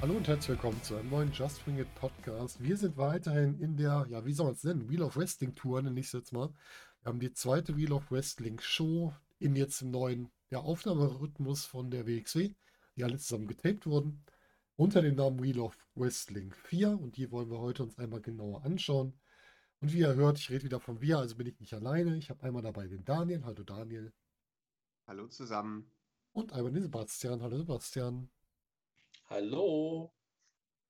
Hallo und herzlich willkommen zu einem neuen Just Wing It Podcast. Wir sind weiterhin in der, ja, wie soll man es nennen, Wheel of Wrestling Tour, nenne ich es jetzt mal. Wir haben die zweite Wheel of Wrestling Show in jetzt im neuen ja, Aufnahmerhythmus von der WXW, die alle zusammen getaped wurden, unter dem Namen Wheel of Wrestling 4 und die wollen wir heute uns einmal genauer anschauen. Und wie ihr hört, ich rede wieder von wir, also bin ich nicht alleine. Ich habe einmal dabei den Daniel. Hallo Daniel. Hallo zusammen. Und einmal den Sebastian. Hallo Sebastian. Hallo.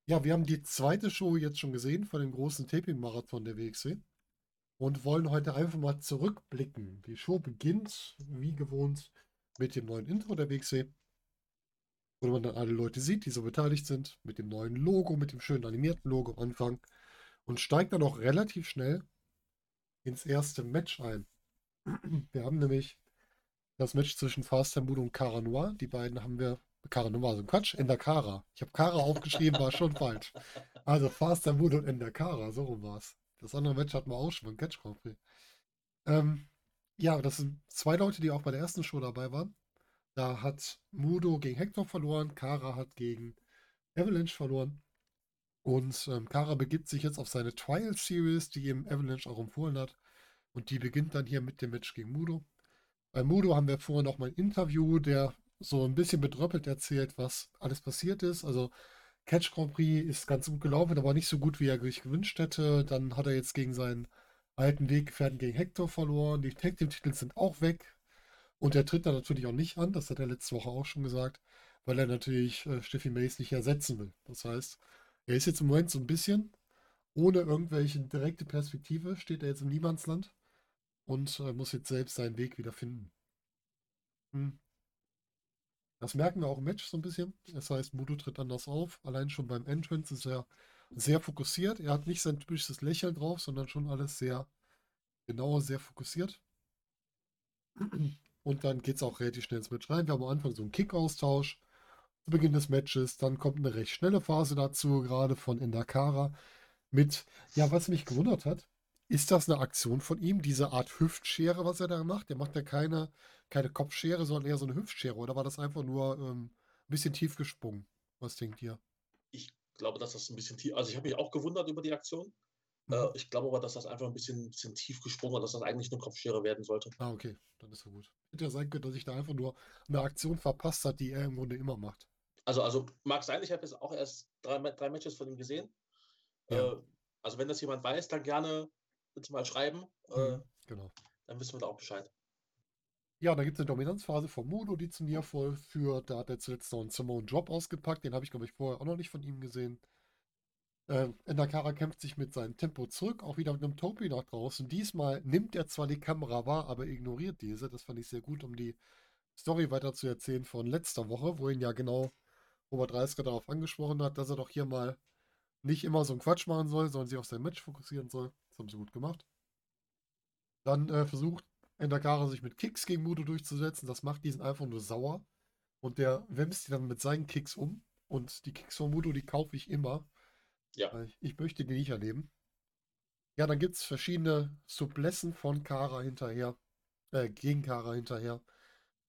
Ja, wir haben die zweite Show jetzt schon gesehen von dem großen Taping-Marathon der WXW und wollen heute einfach mal zurückblicken. Die Show beginnt, wie gewohnt, mit dem neuen Intro der WXW, wo man dann alle Leute sieht, die so beteiligt sind, mit dem neuen Logo, mit dem schönen animierten Logo am Anfang und steigt dann auch relativ schnell ins erste Match ein. Wir haben nämlich das Match zwischen Fast Mudo und Cara Noir. Die beiden haben wir Kara Nummer, so Quatsch, Endakara. Ich habe Kara aufgeschrieben, war schon falsch. Also Faster Mood und Endakara, so rum war es. Das andere Match hatten wir auch schon beim Catch Grand. Ähm, ja, das sind zwei Leute, die auch bei der ersten Show dabei waren. Da hat Mudo gegen Hector verloren, Kara hat gegen Avalanche verloren. Und ähm, Kara begibt sich jetzt auf seine Trial Series, die ihm Avalanche auch empfohlen hat. Und die beginnt dann hier mit dem Match gegen Mudo. Bei Mudo haben wir vorher noch mal ein Interview der so ein bisschen bedröppelt erzählt, was alles passiert ist. Also Catch Grand Prix ist ganz gut gelaufen, aber nicht so gut, wie er sich gewünscht hätte. Dann hat er jetzt gegen seinen alten Weggefährten gegen Hector verloren. Die Tag Team Titel sind auch weg. Und er tritt da natürlich auch nicht an, das hat er letzte Woche auch schon gesagt, weil er natürlich äh, Steffi Mace nicht ersetzen will. Das heißt, er ist jetzt im Moment so ein bisschen ohne irgendwelche direkte Perspektive, steht er jetzt im Niemandsland und äh, muss jetzt selbst seinen Weg wieder finden. Hm. Das merken wir auch im Match so ein bisschen. Das heißt, Mudo tritt anders auf. Allein schon beim Entrance ist er sehr fokussiert. Er hat nicht sein typisches Lächeln drauf, sondern schon alles sehr genau, sehr fokussiert. Und dann geht es auch relativ schnell ins Match rein. Wir haben am Anfang so einen Kick-Austausch zu Beginn des Matches. Dann kommt eine recht schnelle Phase dazu, gerade von Endakara. Mit, ja, was mich gewundert hat, ist das eine Aktion von ihm, diese Art Hüftschere, was er da macht? Der macht ja keine, keine Kopfschere, sondern eher so eine Hüftschere. Oder war das einfach nur ähm, ein bisschen tief gesprungen? Was denkt ihr? Ich glaube, dass das ein bisschen tief. Also, ich habe mich auch gewundert über die Aktion. Mhm. Ich glaube aber, dass das einfach ein bisschen, bisschen tief gesprungen war, dass das eigentlich eine Kopfschere werden sollte. Ah, okay. Dann ist ja gut. Hätte ja sein können, dass sich da einfach nur eine Aktion verpasst hat, die er im Grunde immer macht. Also, also mag sein, ich habe jetzt auch erst drei, drei Matches von ihm gesehen. Ja. Äh, also, wenn das jemand weiß, dann gerne bitte mal schreiben. Äh, mhm, genau. Dann wissen wir da auch Bescheid. Ja, da gibt es eine Dominanzphase von Modo, die zu mir vollführt. Da hat er zuletzt noch einen Simone Drop ausgepackt. Den habe ich, glaube ich, vorher auch noch nicht von ihm gesehen. Äh, Endakara kämpft sich mit seinem Tempo zurück, auch wieder mit einem Topi nach draußen. Diesmal nimmt er zwar die Kamera wahr, aber ignoriert diese. Das fand ich sehr gut, um die Story weiter zu erzählen von letzter Woche, wo ihn ja genau Robert Reisker darauf angesprochen hat, dass er doch hier mal nicht immer so einen Quatsch machen soll, sondern sich auf sein Match fokussieren soll. Das haben sie gut gemacht. Dann äh, versucht Endakara sich mit Kicks gegen Mudo durchzusetzen. Das macht diesen einfach nur sauer. Und der wämst die dann mit seinen Kicks um. Und die Kicks von Mudo, die kaufe ich immer. Ja. Ich, möchte die nicht erleben. Ja, dann gibt es verschiedene Sublessen von Kara hinterher. Äh, gegen Kara hinterher.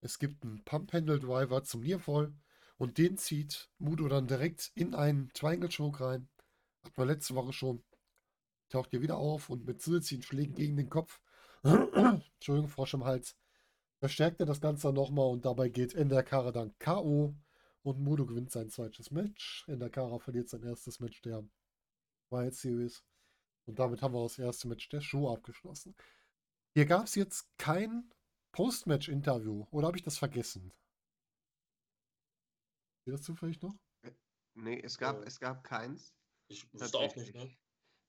Es gibt einen Pump-Handle-Driver zum Nearfall. Und den zieht Mudo dann direkt in einen Triangle-Choke rein. Hat man letzte Woche schon. Taucht hier wieder auf und mit zusätzlichen Schlägen gegen den Kopf. Entschuldigung, Frosch im Hals. Verstärkt er das Ganze nochmal und dabei geht Endakara dann K.O. und Mudo gewinnt sein zweites Match. Endakara verliert sein erstes Match der Wild Series. Und damit haben wir das erste Match der Show abgeschlossen. Hier gab es jetzt kein Post-Match-Interview. Oder habe ich das vergessen? Geht das zufällig noch? Äh, nee, es gab, äh, es gab keins. Ich wusste auch nicht, ne? Ah,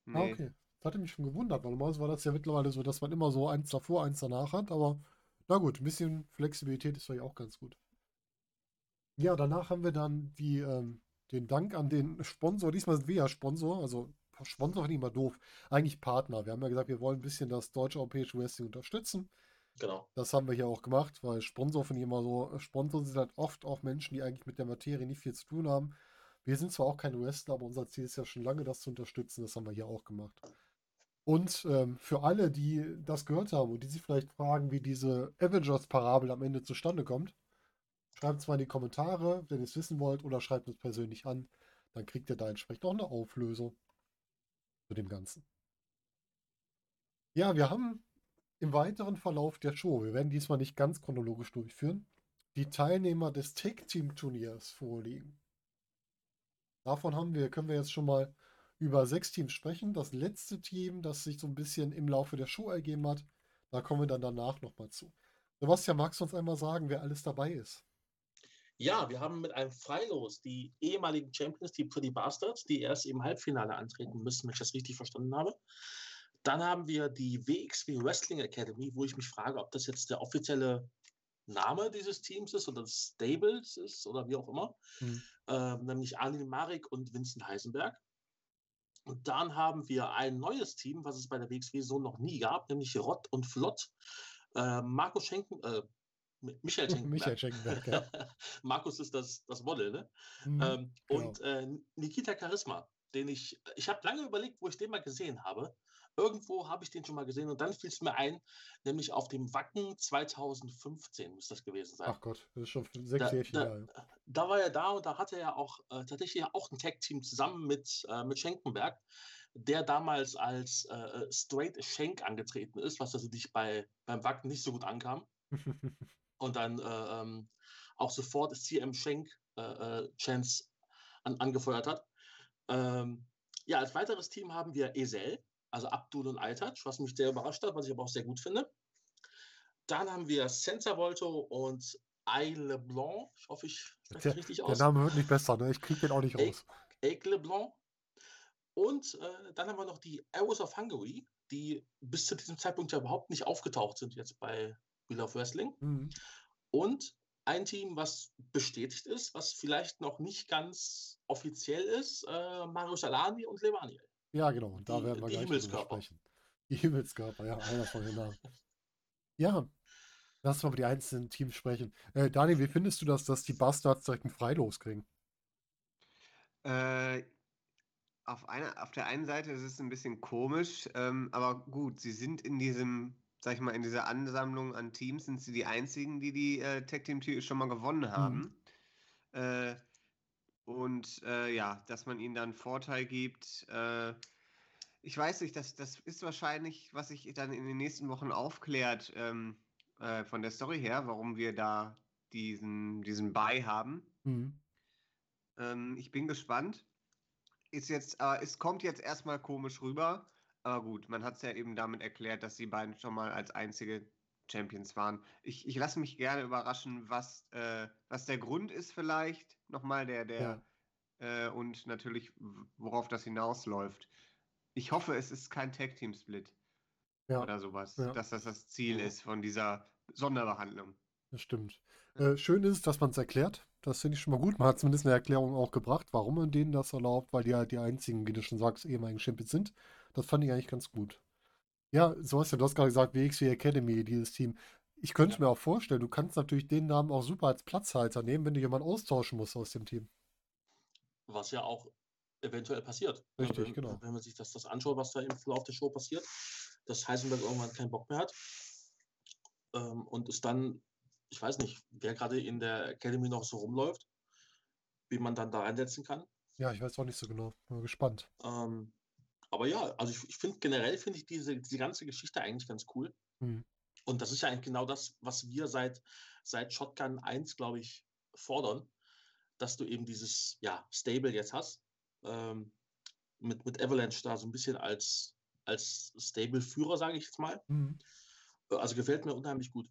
nee. Ah, okay. Das hatte mich schon gewundert, weil normalerweise war das ja mittlerweile so, dass man immer so eins davor, eins danach hat, aber na gut, ein bisschen Flexibilität ist vielleicht auch ganz gut. Ja, danach haben wir dann die, ähm, den Dank an den Sponsor. Diesmal sind wir ja Sponsor, also Sponsor finde ich immer doof. Eigentlich Partner. Wir haben ja gesagt, wir wollen ein bisschen das deutsche europäische Wrestling unterstützen. Genau. Das haben wir hier auch gemacht, weil Sponsor finde ich immer so, Sponsor sind halt oft auch Menschen, die eigentlich mit der Materie nicht viel zu tun haben. Wir sind zwar auch keine Wrestler, aber unser Ziel ist ja schon lange, das zu unterstützen. Das haben wir hier auch gemacht. Und ähm, für alle, die das gehört haben und die sich vielleicht fragen, wie diese Avengers-Parabel am Ende zustande kommt, schreibt es mal in die Kommentare, wenn ihr es wissen wollt, oder schreibt uns persönlich an. Dann kriegt ihr da entsprechend auch eine Auflösung zu dem Ganzen. Ja, wir haben im weiteren Verlauf der Show, wir werden diesmal nicht ganz chronologisch durchführen, die Teilnehmer des Tag-Team-Turniers vorliegen. Davon haben wir, können wir jetzt schon mal über sechs Teams sprechen. Das letzte Team, das sich so ein bisschen im Laufe der Show ergeben hat, da kommen wir dann danach nochmal zu. Sebastian, magst du uns einmal sagen, wer alles dabei ist? Ja, wir haben mit einem Freilos die ehemaligen Champions, die Pretty Bastards, die erst im Halbfinale antreten müssen, wenn ich das richtig verstanden habe. Dann haben wir die WXW Wrestling Academy, wo ich mich frage, ob das jetzt der offizielle Name dieses Teams ist oder des Stables ist oder wie auch immer. Hm. Ähm, nämlich Anil Marik und Vincent Heisenberg. Und dann haben wir ein neues Team, was es bei der WXW so noch nie gab, nämlich Rott und Flott. Äh, Markus Schenken, äh, Michael Schenkenberg. Michael Schenkenberg, ja. Markus ist das, das Model, ne? Mhm, ähm, genau. Und äh, Nikita Charisma, den ich, ich habe lange überlegt, wo ich den mal gesehen habe. Irgendwo habe ich den schon mal gesehen und dann fiel es mir ein, nämlich auf dem Wacken 2015 muss das gewesen sein. Ach Gott, das ist schon sechs Jahre. Da, da, da, war er da und da hatte er auch äh, tatsächlich auch ein Tag-Team zusammen mit, äh, mit Schenkenberg, der damals als äh, Straight Schenk angetreten ist, was natürlich bei, beim Wacken nicht so gut ankam. und dann äh, ähm, auch sofort CM Schenk äh, äh, Chance an, angefeuert hat. Ähm, ja, als weiteres Team haben wir Esel, also Abdul und Altach, was mich sehr überrascht hat, was ich aber auch sehr gut finde. Dann haben wir Senza Volto und Aile Blanc. Ich hoffe, ich spreche das richtig aus. Der Name wird nicht besser, ne? ich kriege den auch nicht raus. Aigle Blanc. Und äh, dann haben wir noch die Arrows of Hungary, die bis zu diesem Zeitpunkt ja überhaupt nicht aufgetaucht sind jetzt bei Wheel of Wrestling. Mhm. Und ein Team, was bestätigt ist, was vielleicht noch nicht ganz offiziell ist, äh, Mario Salani und Levaniel. Ja, genau. Und da die, werden wir die gleich Himmelskörper. sprechen. Die Himmelskörper, ja, einer von den Namen. Ja, lass uns mal über die einzelnen Teams sprechen. Äh, Daniel, wie findest du das, dass die Bastards direkt ein Freilos kriegen? Äh, auf, einer, auf der einen Seite ist es ein bisschen komisch, ähm, aber gut, sie sind in diesem, sag ich mal, in dieser Ansammlung an Teams, sind sie die einzigen, die die äh, Tag Team schon mal gewonnen mhm. haben. Mhm. Äh, und äh, ja, dass man ihnen dann Vorteil gibt. Äh, ich weiß nicht, das, das ist wahrscheinlich, was sich dann in den nächsten Wochen aufklärt ähm, äh, von der Story her, warum wir da diesen, diesen Buy haben. Mhm. Ähm, ich bin gespannt. Ist jetzt, äh, es kommt jetzt erstmal komisch rüber, aber gut, man hat es ja eben damit erklärt, dass die beiden schon mal als einzige Champions waren. Ich, ich lasse mich gerne überraschen, was, äh, was der Grund ist vielleicht. Nochmal der, der ja. äh, und natürlich, worauf das hinausläuft. Ich hoffe, es ist kein Tag-Team-Split ja. oder sowas, ja. dass das das Ziel ist von dieser Sonderbehandlung. Das stimmt. Äh, schön ist, dass man es erklärt. Das finde ich schon mal gut. Man hat zumindest eine Erklärung auch gebracht, warum man denen das erlaubt, weil die halt die einzigen, wie du schon sagst, ehemaligen Champions sind. Das fand ich eigentlich ganz gut. Ja, so hast du, hast gerade gesagt, WXW Academy, dieses Team. Ich könnte ja. mir auch vorstellen, du kannst natürlich den Namen auch super als Platzhalter nehmen, wenn du jemanden austauschen musst aus dem Team. Was ja auch eventuell passiert. Richtig, wenn, genau. Wenn man sich das, das anschaut, was da im Verlauf der Show passiert, dass Heisenberg irgendwann keinen Bock mehr hat ähm, und es dann, ich weiß nicht, wer gerade in der Academy noch so rumläuft, wie man dann da einsetzen kann. Ja, ich weiß auch nicht so genau. Bin mal gespannt. Ähm, aber ja, also ich, ich finde generell finde ich diese, diese ganze Geschichte eigentlich ganz cool. Mhm. Und das ist ja eigentlich genau das, was wir seit, seit Shotgun 1, glaube ich, fordern, dass du eben dieses ja, Stable jetzt hast. Ähm, mit, mit Avalanche da so ein bisschen als, als Stable-Führer, sage ich jetzt mal. Mhm. Also gefällt mir unheimlich gut.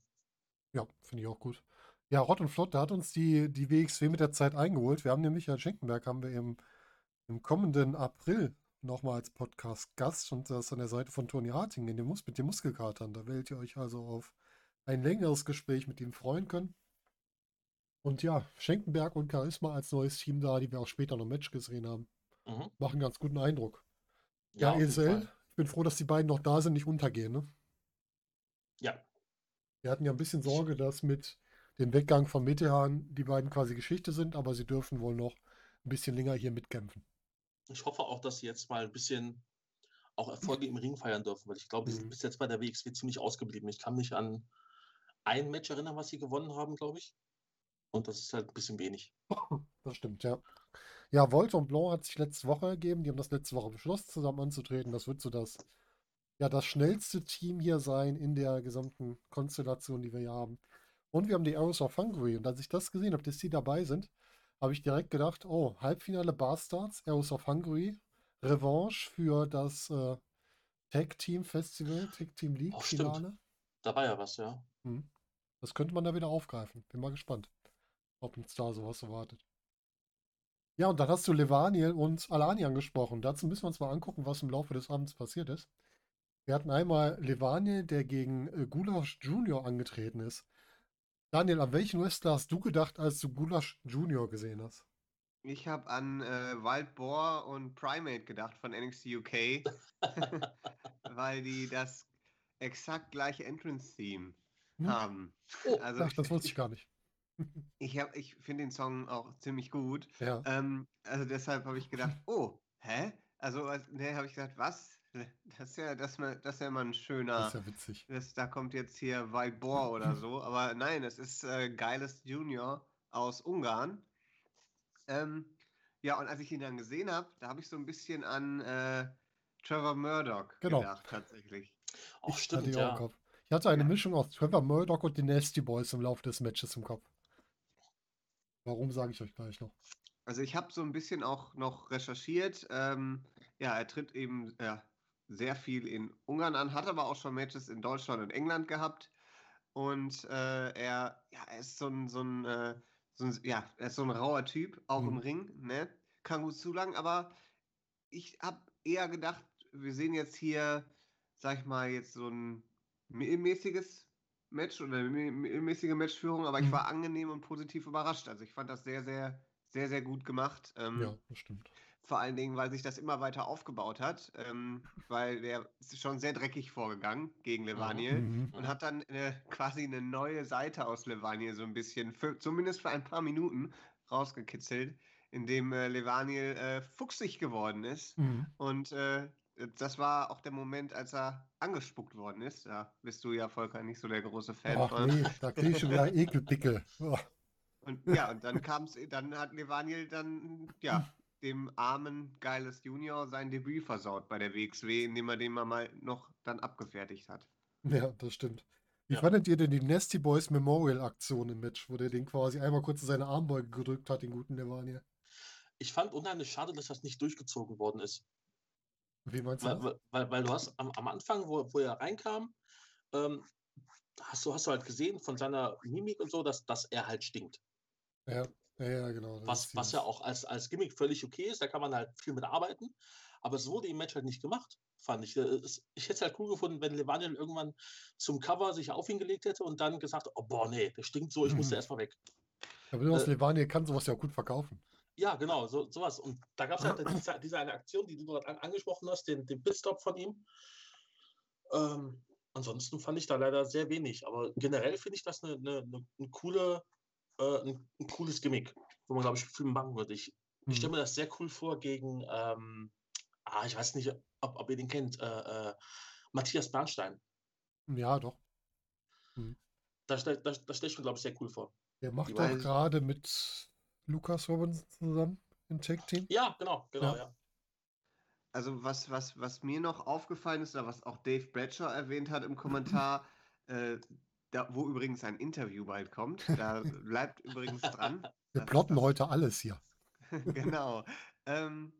Ja, finde ich auch gut. Ja, Rott und Flott, da hat uns die, die WXW mit der Zeit eingeholt. Wir haben nämlich Michael Schenkenberg haben wir im, im kommenden April nochmal als Podcast-Gast und das an der Seite von Toni Harting in dem Mus mit den Muskelkatern. Da werdet ihr euch also auf ein längeres Gespräch mit ihm freuen können. Und ja, Schenkenberg und Charisma als neues Team da, die wir auch später noch im Match gesehen haben, mhm. machen ganz guten Eindruck. Ja, ja Esel, ich bin froh, dass die beiden noch da sind, nicht untergehen. Ne? Ja. Wir hatten ja ein bisschen Sorge, dass mit dem Weggang von Metehan die beiden quasi Geschichte sind, aber sie dürfen wohl noch ein bisschen länger hier mitkämpfen. Ich hoffe auch, dass sie jetzt mal ein bisschen auch Erfolge im Ring feiern dürfen, weil ich glaube, die sind Mhm. bis jetzt bei der WXW ziemlich ausgeblieben. Ich kann mich an ein Match erinnern, was sie gewonnen haben, glaube ich. Und das ist halt ein bisschen wenig. Das stimmt, ja. Ja, Volt und Blanc hat sich letzte Woche ergeben. Die haben das letzte Woche beschlossen, zusammen anzutreten. Das wird so das, ja, das schnellste Team hier sein in der gesamten Konstellation, die wir hier haben. Und wir haben die Arrows of Hungary. Und als ich das gesehen habe, dass die dabei sind, habe ich direkt gedacht, oh, Halbfinale Bastards, Arrows of Hungary, Revanche für das äh, Tag Team Festival, Tag Team League Oh, stimmt. Finale. Da war ja was, ja. Hm. Das könnte man da wieder aufgreifen. Bin mal gespannt, ob uns da sowas erwartet. Ja, und dann hast du Levaniel und Alani angesprochen. Dazu müssen wir uns mal angucken, was im Laufe des Abends passiert ist. Wir hatten einmal Levaniel, der gegen äh, Gulasch Junior angetreten ist. Daniel, an welchen Wrestler hast du gedacht, als du Gulasch Junior gesehen hast? Ich habe an äh, Wild Boar und Primate gedacht von NXT UK, weil die das exakt gleiche Entrance-Theme Hm. haben. Oh, Also Ach, das wusste ich gar nicht. ich, hab- ich finde den Song auch ziemlich gut. Ja. Ähm, also deshalb habe ich gedacht, oh, hä? Also, als- ne, habe ich gedacht, was? Das ist ja, das, das ist ja mal ein Das schöner. ist ja witzig. Das, da kommt jetzt hier Wild Boar oder so. Aber nein, es ist äh, Geiles Junior aus Ungarn. Ähm, ja, und als ich ihn dann gesehen habe, da habe ich so ein bisschen an äh, Trevor Murdoch Genau. gedacht, tatsächlich. Auch Ich hatte stimmt, die auch im ja. Kopf. Ich hatte eine Ja. Mischung aus Trevor Murdoch und den Nasty Boys im Laufe des Matches im Kopf. Warum, sage ich euch gleich noch. Also ich habe so ein bisschen auch noch recherchiert. Ähm, ja, er tritt eben ja, sehr viel in Ungarn an, hat aber auch schon Matches in Deutschland und England gehabt. Und äh, er, ja, er ist so ein, so ein, äh, so ein, ja, er ist so ein rauer Typ, auch im Mhm. Ring, ne? Kann gut zulangen, aber ich habe eher gedacht, wir sehen jetzt hier, sag ich mal, jetzt so ein mittelmäßiges Match oder mittelmäßige Matchführung, aber ich Mhm. war angenehm und positiv überrascht. Also ich fand das sehr, sehr, sehr, sehr gut gemacht. Ähm, Ja, das stimmt. Vor allen Dingen, weil sich das immer weiter aufgebaut hat, ähm, weil der ist schon sehr dreckig vorgegangen gegen Levaniel Mhm. und hat dann äh, quasi eine neue Seite aus Levaniel so ein bisschen, für, zumindest für ein paar Minuten, rausgekitzelt, indem äh, Levaniel äh, fuchsig geworden ist. Mhm. Und äh, das war auch der Moment, als er angespuckt worden ist. Da bist du ja, Volker, nicht so der große Fan Ach von. nee, da kriege ich schon wieder Ekeldicke. Oh, Und ja, und dann kam's, dann hat Levaniel dann, ja, dem armen Geiles Junior sein Debüt versaut bei der WXW, indem er den mal, mal noch dann abgefertigt hat. ja, das stimmt. Wie Ja. fandet ihr denn die Nasty Boys Memorial Aktion im Match, wo der den quasi einmal kurz in seine Armbeuge gedrückt hat, den guten Levaniel? Ich fand unheimlich schade, dass das nicht durchgezogen worden ist. Wie meinst du Weil, das? weil- weil, weil du hast am, am Anfang, wo, wo er reinkam, ähm, hast, du, hast du halt gesehen von seiner Mimik und so, dass, dass er halt stinkt. Ja, ja, ja, genau. Was, was ja auch als, als Gimmick völlig okay ist, da kann man halt viel mit arbeiten. Aber es wurde im Match halt nicht gemacht, fand ich. Äh, ich hätte es halt cool gefunden, wenn Levaniel irgendwann zum Cover sich auf ihn gelegt hätte und dann gesagt, oh boah, nee, der stinkt so, ich musste Mhm. erstmal weg. Aber du äh, Levaniel kann sowas ja auch gut verkaufen. Ja, genau, so, sowas. Und da gab es halt diese, diese eine Aktion, die du gerade an, angesprochen hast, den, den Pitstop von ihm. Ähm, ansonsten fand ich da leider sehr wenig. Aber generell finde ich das eine, eine, eine, eine coole, äh, ein, ein cooles Gimmick, wo man, glaube ich, viel machen würde. Ich, ich stelle Mhm. mir das sehr cool vor gegen, ähm, ah, ich weiß nicht, ob, ob ihr den kennt, äh, äh, Matthias Bernstein. Ja, doch. Da stelle da, da stell ich mir, glaube ich, sehr cool vor. Der macht doch gerade mit Lukas Robinson zusammen im Tag Team. Ja, genau, genau, Ja. ja. Also was, was, was mir noch aufgefallen ist, oder was auch Dave Bradshaw erwähnt hat im Kommentar, äh, da, wo übrigens ein Interview bald kommt, da bleibt übrigens dran. Wir plotten das- heute alles hier. genau. Ähm,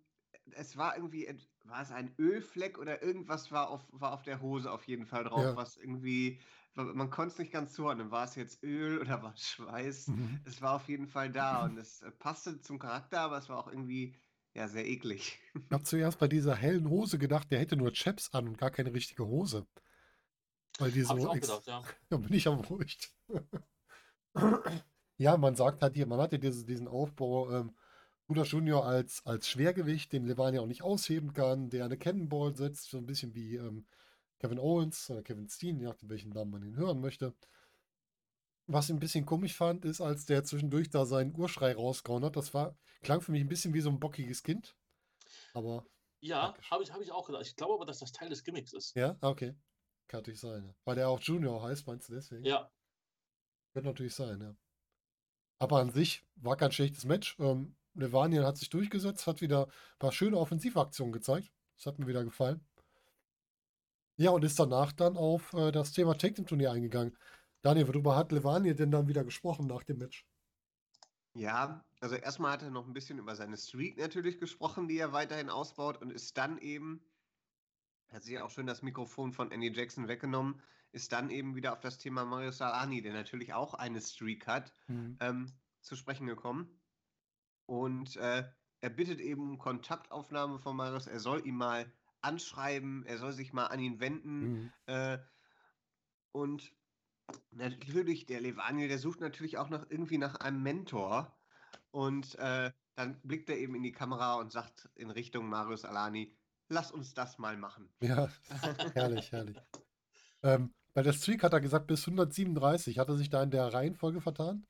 es war irgendwie, war es ein Ölfleck oder irgendwas war auf, war auf der Hose auf jeden Fall drauf, Ja. was irgendwie, man konnte es nicht ganz zuordnen. War es jetzt Öl oder war es Schweiß? Mhm. Es war auf jeden Fall da und es äh, passte zum Charakter, aber es war auch irgendwie, ja, sehr eklig. Ich habe zuerst bei dieser hellen Hose gedacht, der hätte nur Chaps an und gar keine richtige Hose. Weil die so Habe ich auch gedacht, ja. Da bin ich am ruhig. ja, man sagt halt hier, man hatte diese, diesen Aufbau, ähm, Buda Junior als, als Schwergewicht, den Levani auch nicht ausheben kann, der eine Cannonball setzt, so ein bisschen wie ähm, Kevin Owens oder Kevin Steen, je nachdem, welchen Namen man ihn hören möchte. was ich ein bisschen komisch fand, ist, als der zwischendurch da seinen Urschrei rausgehauen hat. Das war, klang für mich ein bisschen wie so ein bockiges Kind. Aber, Ja, habe ich, hab ich auch gedacht. Ich glaube aber, dass das Teil des Gimmicks ist. ja, ah, okay. Kann natürlich sein, ja. Weil der auch Junior heißt, meinst du deswegen? Ja, Könnte natürlich sein, ja. Aber an sich war kein schlechtes Match. Ähm, Levanian hat sich durchgesetzt, hat wieder ein paar schöne Offensivaktionen gezeigt. Das hat mir wieder gefallen. Ja, und ist danach dann auf äh, das Thema Tag Team Turnier eingegangen. Daniel, worüber hat Levanian denn dann wieder gesprochen nach dem Match? Ja, also erstmal hat er noch ein bisschen über seine Streak natürlich gesprochen, die er weiterhin ausbaut und ist dann eben, hat sich auch schön das Mikrofon von Andy Jackson weggenommen, ist dann eben wieder auf das Thema Mario Salani, der natürlich auch eine Streak hat, ähm, zu sprechen gekommen. Und äh, er bittet eben um Kontaktaufnahme von Marius. Er soll ihn mal anschreiben, er soll sich mal an ihn wenden. Mhm. Äh, und natürlich, der Levaniel, der sucht natürlich auch noch irgendwie nach einem Mentor. Und äh, dann blickt er eben in die Kamera und sagt in Richtung Marius Alani, lass uns das mal machen. Ja, herrlich, herrlich. Ähm, bei der Streak hat er gesagt, bis 137. Hat er sich da in der Reihenfolge vertan?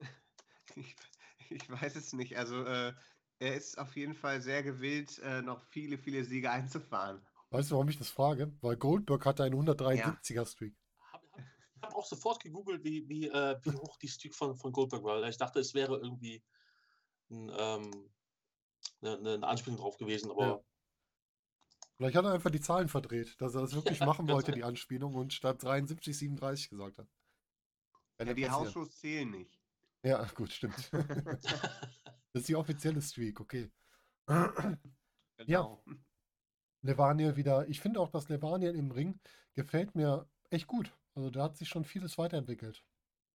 Ich, ich weiß es nicht. Also äh, er ist auf jeden Fall sehr gewillt, äh, noch viele, viele Siege einzufahren. Weißt du, warum ich das frage? Weil Goldberg hatte einen 173er Streak. habe hab, ich hab auch sofort gegoogelt, wie, wie, äh, wie hoch die Streak von, von Goldberg war. Ich dachte, es wäre irgendwie ein, ähm, eine, eine Anspielung drauf gewesen, aber Ja. Vielleicht hat er einfach die Zahlen verdreht, dass er das wirklich Ja, machen wollte, die Anspielung, und statt 73, 37 gesagt hat. Kann Ja, die. Hausshows zählen nicht. Ja, gut, stimmt. Das ist die offizielle Streak, okay. Genau. Levaniel wieder. Ich finde auch, dass Levaniel im Ring gefällt mir echt gut. Also da hat sich schon vieles weiterentwickelt.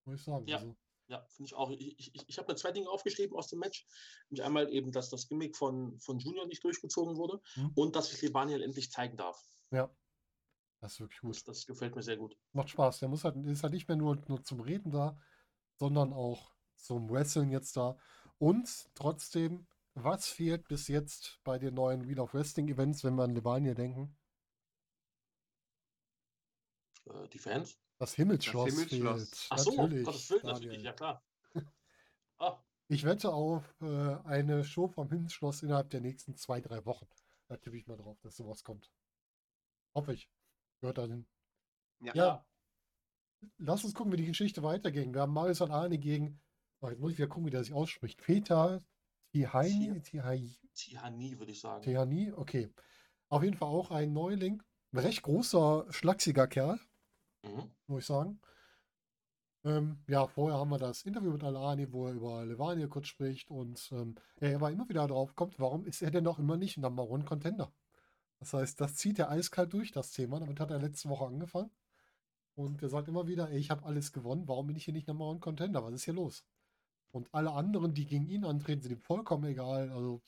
Muss ich sagen. Ja. Also, Ja, finde ich auch. Ich, ich, ich- ich habe mir zwei Dinge aufgeschrieben aus dem Match. Nämlich einmal eben, dass das Gimmick von, von Junior nicht durchgezogen wurde Mhm. und dass sich Lebaniel endlich zeigen darf. ja. Das ist wirklich gut. Das, das gefällt mir sehr gut. Macht Spaß. Der muss halt, ist halt nicht mehr nur, nur zum Reden da, sondern auch zum Wrestling jetzt da. Und trotzdem, was fehlt bis jetzt bei den neuen Wheel of Wrestling Events, wenn wir an Levaniel denken? Äh, die Fans? Das Himmelsschloss Himmelsschloss. fehlt. Ach so, natürlich, Gottes Willen, natürlich, ja klar. ah, Ich wette auf äh, eine Show vom Himmelsschloss innerhalb der nächsten zwei, drei Wochen. Da tippe ich mal drauf, dass sowas kommt. Hoffe ich. Gehört dahin. Ja. Ja. Lass uns gucken, wie die Geschichte weiterging. Wir haben Marius und Arne gegen, oh, jetzt muss ich wieder gucken, wie der sich ausspricht. Peter Tihaini, Tihai, Tihani, würde ich sagen. Tihani, okay. Auf jeden Fall auch ein Neuling. Ein recht großer, schlachsiger Kerl, Mhm. muss ich sagen. Ähm, ja, vorher haben wir das Interview mit Alani, wo er über Levania kurz spricht und ähm, er aber immer wieder drauf kommt, warum ist er denn noch immer nicht Number One Contender? Das heißt, das zieht er eiskalt durch, das Thema. Damit hat er letzte Woche angefangen. Und er sagt immer wieder, ey, ich habe alles gewonnen, warum bin ich hier nicht Number One Contender? Was ist hier los? Und alle anderen, die gegen ihn antreten, sind ihm vollkommen egal. Also,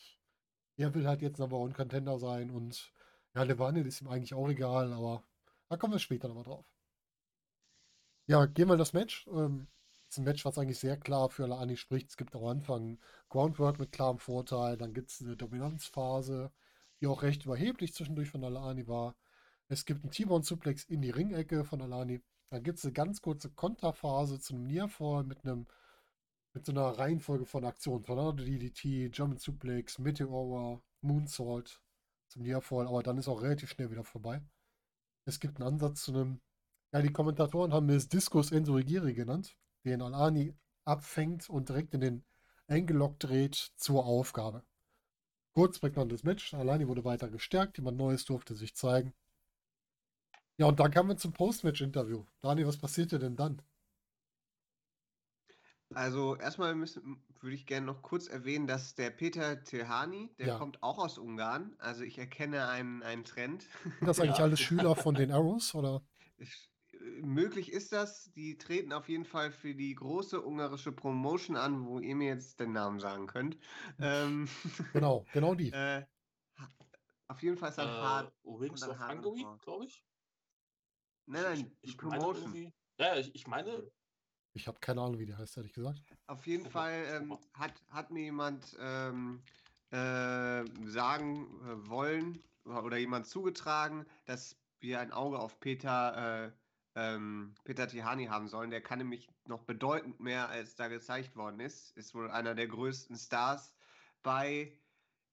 er will halt jetzt Number One Contender sein und ja, Levaniel ist ihm eigentlich auch egal, aber da kommen wir später nochmal drauf. Ja, gehen wir in das Match. Ähm, ist ein Match, was eigentlich sehr klar für Alani spricht. Es gibt am Anfang Groundwork mit klarem Vorteil, dann gibt es eine Dominanzphase, die auch recht überheblich zwischendurch von Alani war. Es gibt einen T-Bone-Suplex in die Ringecke von Alani. Dann gibt es eine ganz kurze Konterphase zu einem Nearfall mit einem mit so einer Reihenfolge von Aktionen. Tornado DDT, German Suplex, Meteora, Moonsault zum Nearfall, aber dann ist auch relativ schnell wieder vorbei. Es gibt einen Ansatz zu einem, ja, die Kommentatoren haben es Discus Ensurigiri genannt, den Alani abfängt und direkt in den Angelock dreht zur Aufgabe. Kurz prägnantes Match, Alani wurde weiter gestärkt, jemand Neues durfte sich zeigen. Ja, und dann kamen wir zum Post-Match-Interview. Dani, was passierte denn dann? Also erstmal müssen, würde ich gerne noch kurz erwähnen, dass der Peter Tehani, der Ja. kommt auch aus Ungarn. Also ich erkenne einen, einen Trend. Sind das eigentlich Ja. alles Schüler von den Arrows oder? Ich- Möglich ist das. Die treten auf jeden Fall für die große ungarische Promotion an, wo ihr mir jetzt den Namen sagen könnt. Ähm, Genau, genau die. äh, auf jeden Fall ist das hart. Äh, Wings und dann of Hungary, glaube ich. Nein, nein, ich meine Promotion. Ja, ich, ich meine, Ich habe keine Ahnung, wie die heißt, ehrlich gesagt. Auf jeden Fall ähm, hat, hat mir jemand ähm, äh, sagen äh, wollen oder jemand zugetragen, dass wir ein Auge auf Peter äh, ähm, Peter Tihani haben sollen. Der kann nämlich noch bedeutend mehr, als da gezeigt worden ist. Ist wohl einer der größten Stars bei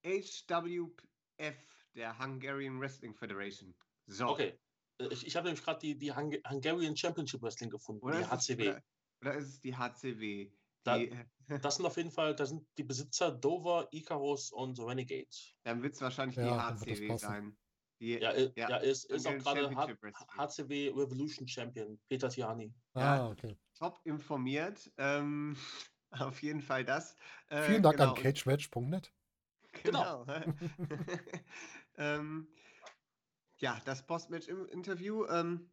HWF, der Hungarian Wrestling Federation. So. Okay. Äh, Ich, ich habe nämlich gerade die, die Hung Hungarian Championship Wrestling gefunden, Oder die es- HCW. Oder, oder ist es die HCW? Da- Das sind auf jeden Fall, da sind die Besitzer Dover, Icarus und Renegade. dann wird es wahrscheinlich Ja, die HCW sein. Die, Ja, äh, Ja, ja, ist, ist auch gerade. HCW Revolution Champion, Peter Tiani. Ah, okay. top informiert. Ähm, auf jeden Fall das. Äh, Vielen Dank genau. an cagematch.net. Genau. ähm, ja, das Postmatch-Interview, ähm,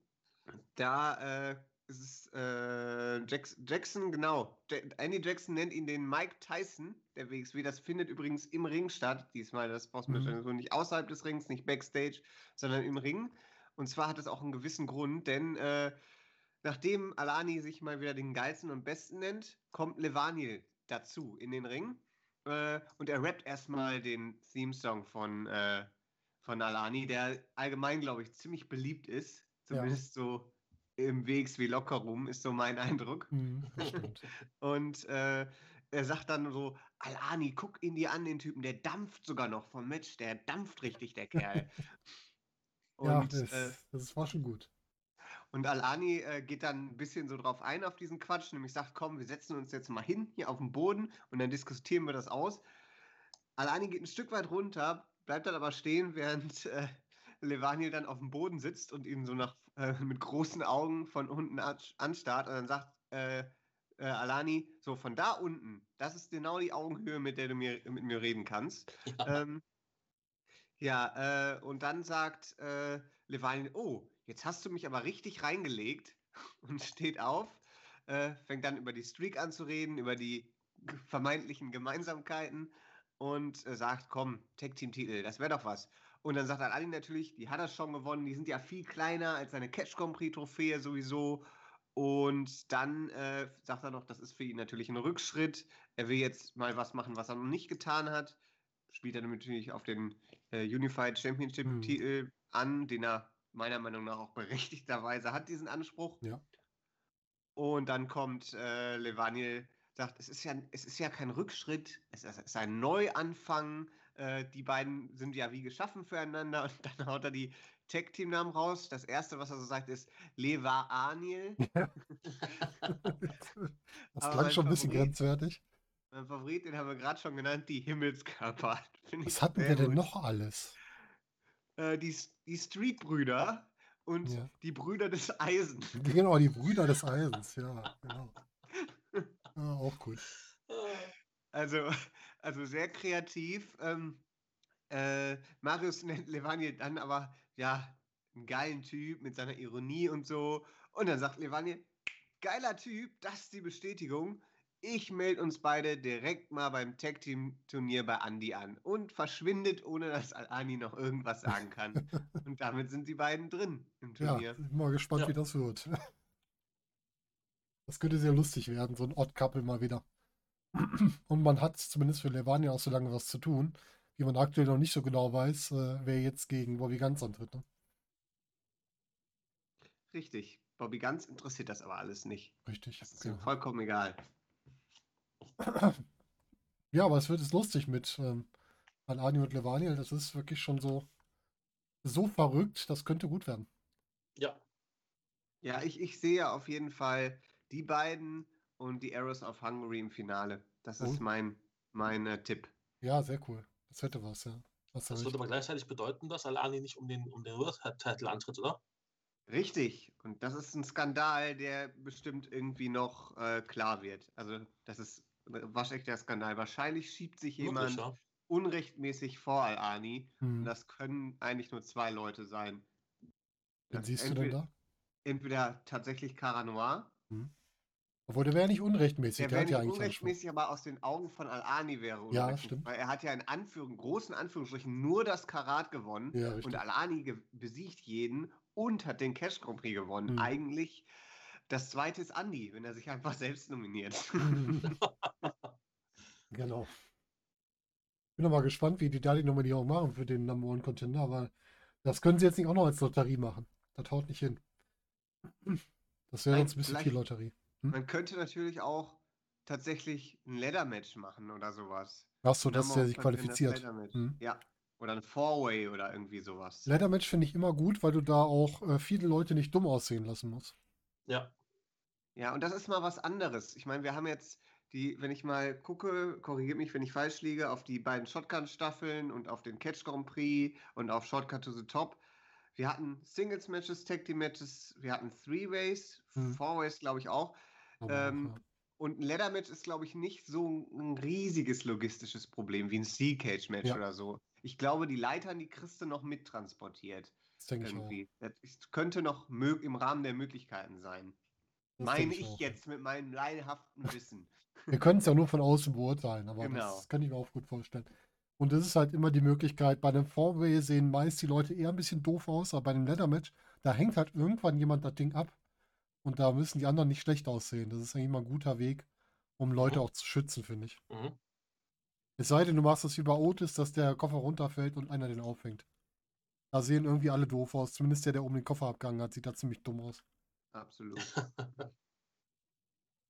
da äh, ist es äh, Jax Jackson, genau. Ja Andy Jackson nennt ihn den Mike Tyson der WXW. Das findet übrigens im Ring statt, diesmal das Postmatch. Mhm. Also nicht außerhalb des Rings, nicht Backstage, sondern im Ring. Und zwar hat es auch einen gewissen Grund, denn äh, nachdem Alani sich mal wieder den geilsten und besten nennt, kommt Levaniel dazu in den Ring. Äh, und er rappt erstmal den Theme-Song von, äh, von Alani, der allgemein, glaube ich, ziemlich beliebt ist. Ja. Zumindest so im WXW Lockerroom, ist so mein Eindruck. Hm, stimmt. Und äh, er sagt dann so, Alani, guck ihn dir an, den Typen, der dampft sogar noch vom Match, der dampft richtig, der Kerl. ja, Und, das, äh, das war schon gut. und Alani äh, geht dann ein bisschen so drauf ein auf diesen Quatsch, nämlich sagt, komm, wir setzen uns jetzt mal hin, hier auf den Boden und dann diskutieren wir das aus. Alani geht ein Stück weit runter, bleibt dann aber stehen, während äh, Levaniel dann auf dem Boden sitzt und ihn so nach, äh, mit großen Augen von unten an- anstarrt und dann sagt äh, äh, Alani, so von da unten, das ist genau die Augenhöhe, mit der du mir, mit mir reden kannst. Ja. Ähm, ja, äh, und dann sagt äh, Levaniel, oh, jetzt hast du mich aber richtig reingelegt und steht auf, äh, fängt dann über die Streak an zu reden, über die vermeintlichen Gemeinsamkeiten und äh, sagt, komm, Tag-Team-Titel, das wäre doch was. Und dann sagt Alani natürlich, die hat er schon gewonnen, die sind ja viel kleiner als seine Catch Grand Prix Trophäe sowieso. Und dann äh, sagt er noch, das ist für ihn natürlich ein Rückschritt. Er will jetzt mal was machen, was er noch nicht getan hat. Spielt er natürlich auf den äh, Unified Championship Mhm. An, den er meiner Meinung nach auch berechtigterweise hat, diesen Anspruch. Ja. Und dann kommt äh, Levaniel, sagt, es ist ja, es ist ja kein Rückschritt, es ist ein Neuanfang. Äh, die beiden sind ja wie geschaffen füreinander. Und dann haut er die Tag-Team-Namen raus. Das erste, was er so sagt, ist Leva Aniel. Das Aber klang schon ein bisschen grenzwertig. Mein Favorit, den haben wir gerade schon genannt, die Himmelskörper. Was hatten wir denn gut. noch alles? Äh, die, die Street-Brüder und Ja. die Brüder des Eisen. Genau, die Brüder des Eisens, ja, genau. Ja, auch gut. Also, also sehr kreativ. Ähm, äh, Marius nennt Levaniel dann aber, ja, einen geilen Typ mit seiner Ironie und so. Und dann sagt Levaniel, geiler Typ, das ist die Bestätigung. Ich melde uns beide direkt mal beim Tag-Team-Turnier bei Andy an und verschwindet, ohne dass Alani noch irgendwas sagen kann. und damit sind die beiden drin im Ja, Turnier. bin mal gespannt, Ja. wie das wird. Das könnte sehr lustig werden, so ein Odd-Couple mal wieder. Und man hat zumindest für Levania auch so lange was zu tun, wie man aktuell noch nicht so genau weiß, äh, wer jetzt gegen Bobby Ganz antritt. Ne? Richtig. Bobby Ganz interessiert das aber alles nicht. Richtig. Das ist ihm Genau. vollkommen egal. Ja, aber es wird jetzt lustig mit ähm, Alani und Levaniel. Das ist wirklich schon so, so verrückt, das könnte gut werden. Ja, Ja, ich, ich sehe auf jeden Fall die beiden und die Arrows of Hungary im Finale. Das ist Oh. mein, mein äh, Tipp. Ja, sehr cool. Das hätte was, ja. Du das würde aber gleichzeitig bedeuten, dass Alani nicht um den, um den World Title antritt, oder? Richtig. Und das ist ein Skandal, der bestimmt irgendwie noch äh, klar wird. Also, das ist waschechter Skandal. Wahrscheinlich schiebt sich jemand ja. unrechtmäßig vor Al-Ani. Und Hm. das können eigentlich nur zwei Leute sein. Wen Das siehst du denn entweder, da? entweder tatsächlich Cara Noir. Obwohl, der wäre nicht unrechtmäßig. Der Der wäre ja nicht unrechtmäßig, aber aus den Augen von Al-Ani wäre Ja, stimmt. Weil er hat ja in Anführung, großen Anführungsstrichen nur das Karat gewonnen Ja, und. Al-Ani besiegt jeden und hat den Cash Grand Prix gewonnen. Hm. Eigentlich das zweite ist Andy, wenn er sich einfach selbst nominiert. Genau. Bin noch mal gespannt, wie die da die Nominierung machen für den Number One Contender, weil das können sie jetzt nicht auch noch als Lotterie machen. Das haut nicht hin. Das wäre sonst ein bisschen viel Lotterie. Hm? Man könnte natürlich auch tatsächlich ein Leather-Match machen oder sowas. Achso, dass Number der sich qualifiziert. Leather-Match. Hm. Ja. Oder ein Four-Way oder irgendwie sowas. Leather-Match finde ich immer gut, weil du da auch äh, viele Leute nicht dumm aussehen lassen musst. Ja. Ja, und das ist mal was anderes. Ich meine, wir haben jetzt die, wenn ich mal gucke, korrigiert mich, wenn ich falsch liege, auf die beiden Shotgun-Staffeln und auf den Catch Grand Prix und auf Shortcut to the Top. Wir hatten Singles-Matches, Tag-Team-Matches, wir hatten Three-Ways, Mhm. Four-Ways, glaube ich auch. Ähm, ja. Und ein Leather-Match ist, glaube ich, nicht so ein riesiges logistisches Problem wie ein Steel Cage-Match Ja. oder so. Ich glaube, die Leitern, die kriegst du noch mittransportiert. Das denke ich auch. Das könnte noch im Rahmen der Möglichkeiten sein. Das Meine ich auch. jetzt mit meinem laienhaften Wissen. Wir können es ja nur von außen beurteilen, aber Genau. das kann ich mir auch gut vorstellen. Und das ist halt immer die Möglichkeit, bei einem Four-Way sehen meist die Leute eher ein bisschen doof aus, aber bei einem Leather-Match, da hängt halt irgendwann jemand das Ding ab und da müssen die anderen nicht schlecht aussehen. Das ist eigentlich mal ein guter Weg, um Leute Mhm. auch zu schützen, finde ich. Mhm. Es sei denn, du machst das wie bei Otis, dass der Koffer runterfällt und einer den auffängt. Da sehen irgendwie alle doof aus. Zumindest der, der oben den Koffer abgegangen hat, sieht da ziemlich dumm aus. Absolut.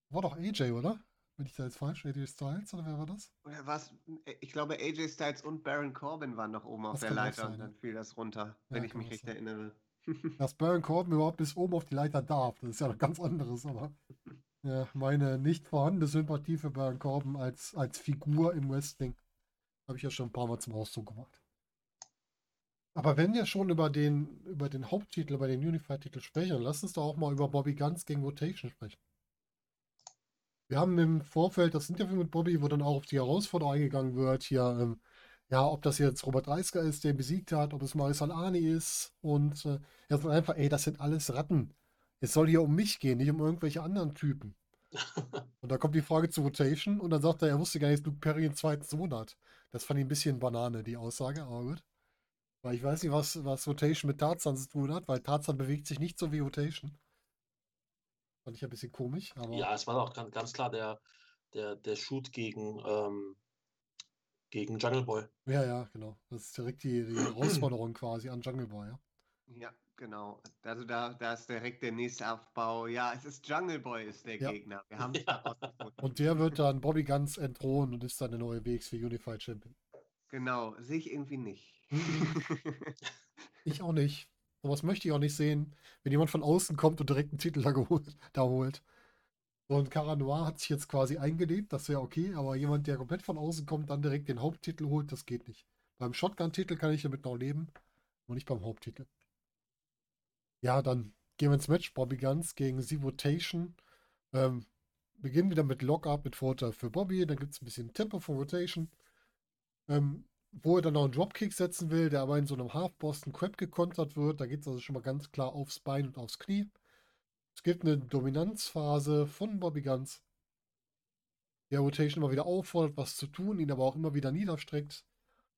War doch AJ, oder? Bin ich da jetzt falsch? AJ Styles oder wer war das? Oder was? Ich glaube, AJ Styles und Baron Corbin waren noch oben auf Das der kann auch Leiter sein, und dann fiel das runter, wenn Ja, ich kann mich recht sein. erinnere. Dass Baron Corbin überhaupt bis oben auf die Leiter darf, das ist ja was ganz anderes, aber ja, meine nicht vorhandene Sympathie für Baron Corbin als, als Figur im Wrestling habe ich ja schon ein paar Mal zum Ausdruck gebracht. Aber wenn wir schon über den, über den Haupttitel, über den Unified-Titel sprechen, lass uns doch auch mal über Bobby Guns gegen Rotation sprechen. Wir haben im Vorfeld das Interview mit Bobby, wo dann auch auf die Herausforderung eingegangen wird, hier, ähm, ja, ob das jetzt Robert Reisker ist, der ihn besiegt hat, ob es Maris Alani ist und äh, er sagt einfach, ey, das sind alles Ratten. Es soll hier um mich gehen, nicht um irgendwelche anderen Typen. Und da kommt die Frage zu Rotation und dann sagt er, er wusste gar nicht, dass Luke Perry einen zweiten Sohn hat. Das fand ich ein bisschen Banane, die Aussage, aber gut. Weil ich weiß nicht, was, was Rotation mit Tarzan zu tun hat, weil Tarzan bewegt sich nicht so wie Rotation. Fand ich ein bisschen komisch, aber Ja, es war auch ganz, ganz klar der, der, der Shoot gegen, ähm, gegen Jungle Boy. ja, ja, genau. Das ist direkt die, die Herausforderung quasi an Jungle Boy, ja. Ja, genau. Also da, da ist direkt der nächste Aufbau. Ja, es ist Jungle Boy, ist der Ja. Gegner. Wir haben Ja. Und der wird dann Bobby Guns entthronen und ist dann der neue WXW Unified Champion. Genau, sehe ich irgendwie nicht. Ich auch nicht. Sowas möchte ich auch nicht sehen, wenn jemand von außen kommt und direkt einen Titel da, geholt, da holt. Und Cara Noir hat sich jetzt quasi eingelebt, das wäre okay, aber jemand, der komplett von außen kommt, dann direkt den Haupttitel holt, das geht nicht. Beim Shotgun-Titel kann ich damit noch leben, aber nicht beim Haupttitel. Ja, dann gehen wir ins Match. Bobby Guns gegen Z-Rotation. Ähm, beginnen wieder mit Lockup mit Vorteil für Bobby. Dann gibt es ein bisschen Tempo von Rotation. Ähm, wo er dann noch einen Dropkick setzen will, der aber in so einem Half-Boston Crab gekontert wird. Da geht es also schon mal ganz klar aufs Bein und aufs Knie. Es gibt eine Dominanzphase von Bobby Guns, der Rotation immer wieder auffordert, was zu tun, ihn aber auch immer wieder niederstreckt.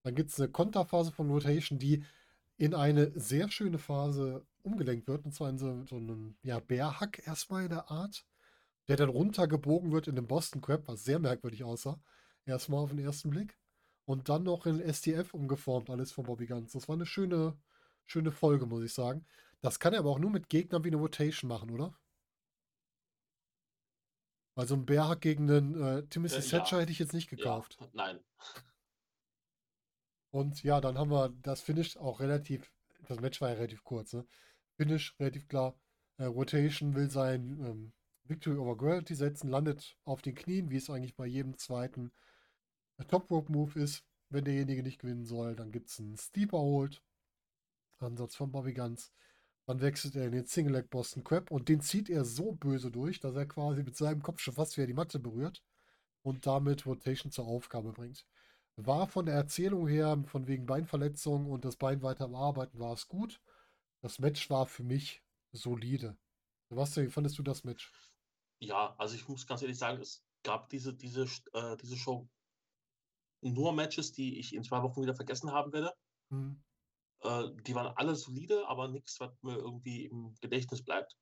Dann gibt es eine Konterphase von Rotation, die in eine sehr schöne Phase umgelenkt wird, und zwar in so, so einen ja, Bärhack erstmal in der Art, der dann runtergebogen wird in den Boston Crab, was sehr merkwürdig aussah. Erstmal auf den ersten Blick. Und dann noch in STF umgeformt, alles von Bobby Guns. Das war eine schöne, schöne Folge, muss ich sagen. Das kann er aber auch nur mit Gegnern wie eine Rotation machen, oder? Also ein Bärhack gegen einen äh, Timothy Äh, Thatcher ja. hätte ich jetzt nicht gekauft. Ja, nein. Und ja, dann haben wir das Finish auch relativ, das Match war ja relativ kurz, ne? Finish relativ klar. Äh, Rotation will sein ähm, Victory over Gravity setzen, landet auf den Knien, wie es eigentlich bei jedem zweiten äh, Top Rope Move ist. Wenn derjenige nicht gewinnen soll, dann gibt es einen Steeper Hold. Ansatz von Bobby Guns. Dann wechselt er in den Single Leg Boston Crab und den zieht er so böse durch, dass er quasi mit seinem Kopf schon fast wieder die Matte berührt und damit Rotation zur Aufgabe bringt. War von der Erzählung her, von wegen Beinverletzung und das Bein weiter bearbeiten, war es gut. Das Match war für mich solide. Sebastian, wie fandest du das Match? Ja, also ich muss ganz ehrlich sagen, es gab diese, diese, äh, diese Show nur Matches, die ich in zwei Wochen wieder vergessen haben werde. Hm. Äh, die waren alle solide, aber nichts, was mir irgendwie im Gedächtnis bleibt.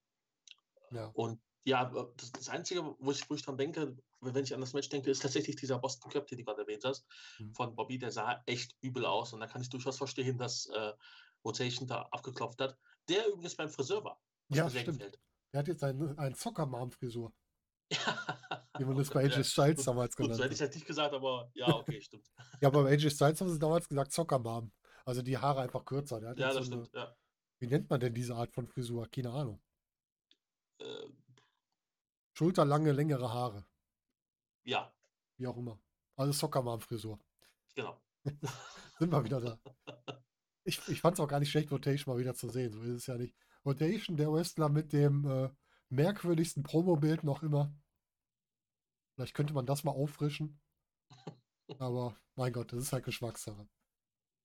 Ja. Und ja, äh, das, das Einzige, wo ich, wo ich dran denke, wenn ich an das Match denke, ist tatsächlich dieser Boston Cup, den du gerade erwähnt hast, Mhm. von Bobby, der sah echt übel aus. Und da kann ich durchaus verstehen, dass äh, Rotation da abgeklopft hat. Der übrigens beim Friseur war. Ja, stimmt. gefällt. Der hat jetzt ein, ein Zockermarm-Frisur, Ja. wie man das bei AJ ja. Styles Gut, damals Gut, so genannt hätte ich hat. jetzt nicht gesagt, aber ja, okay, stimmt. Ja, aber bei AJ Styles haben sie damals gesagt Zockermarm. Also die Haare einfach kürzer. Ja, das so eine, stimmt, ja. wie nennt man denn diese Art von Frisur? Keine Ahnung. Äh, Schulterlange, längere Haare. ja, Wie auch immer. Also Zockermarm-Frisur. genau. Sind wir wieder da. Ich, ich fand es auch gar nicht schlecht, Rotation mal wieder zu sehen. So ist es ja nicht. Rotation, der Wrestler mit dem äh, merkwürdigsten Promobild noch immer. Vielleicht könnte man das mal auffrischen. Aber mein Gott, das ist halt Geschmackssache.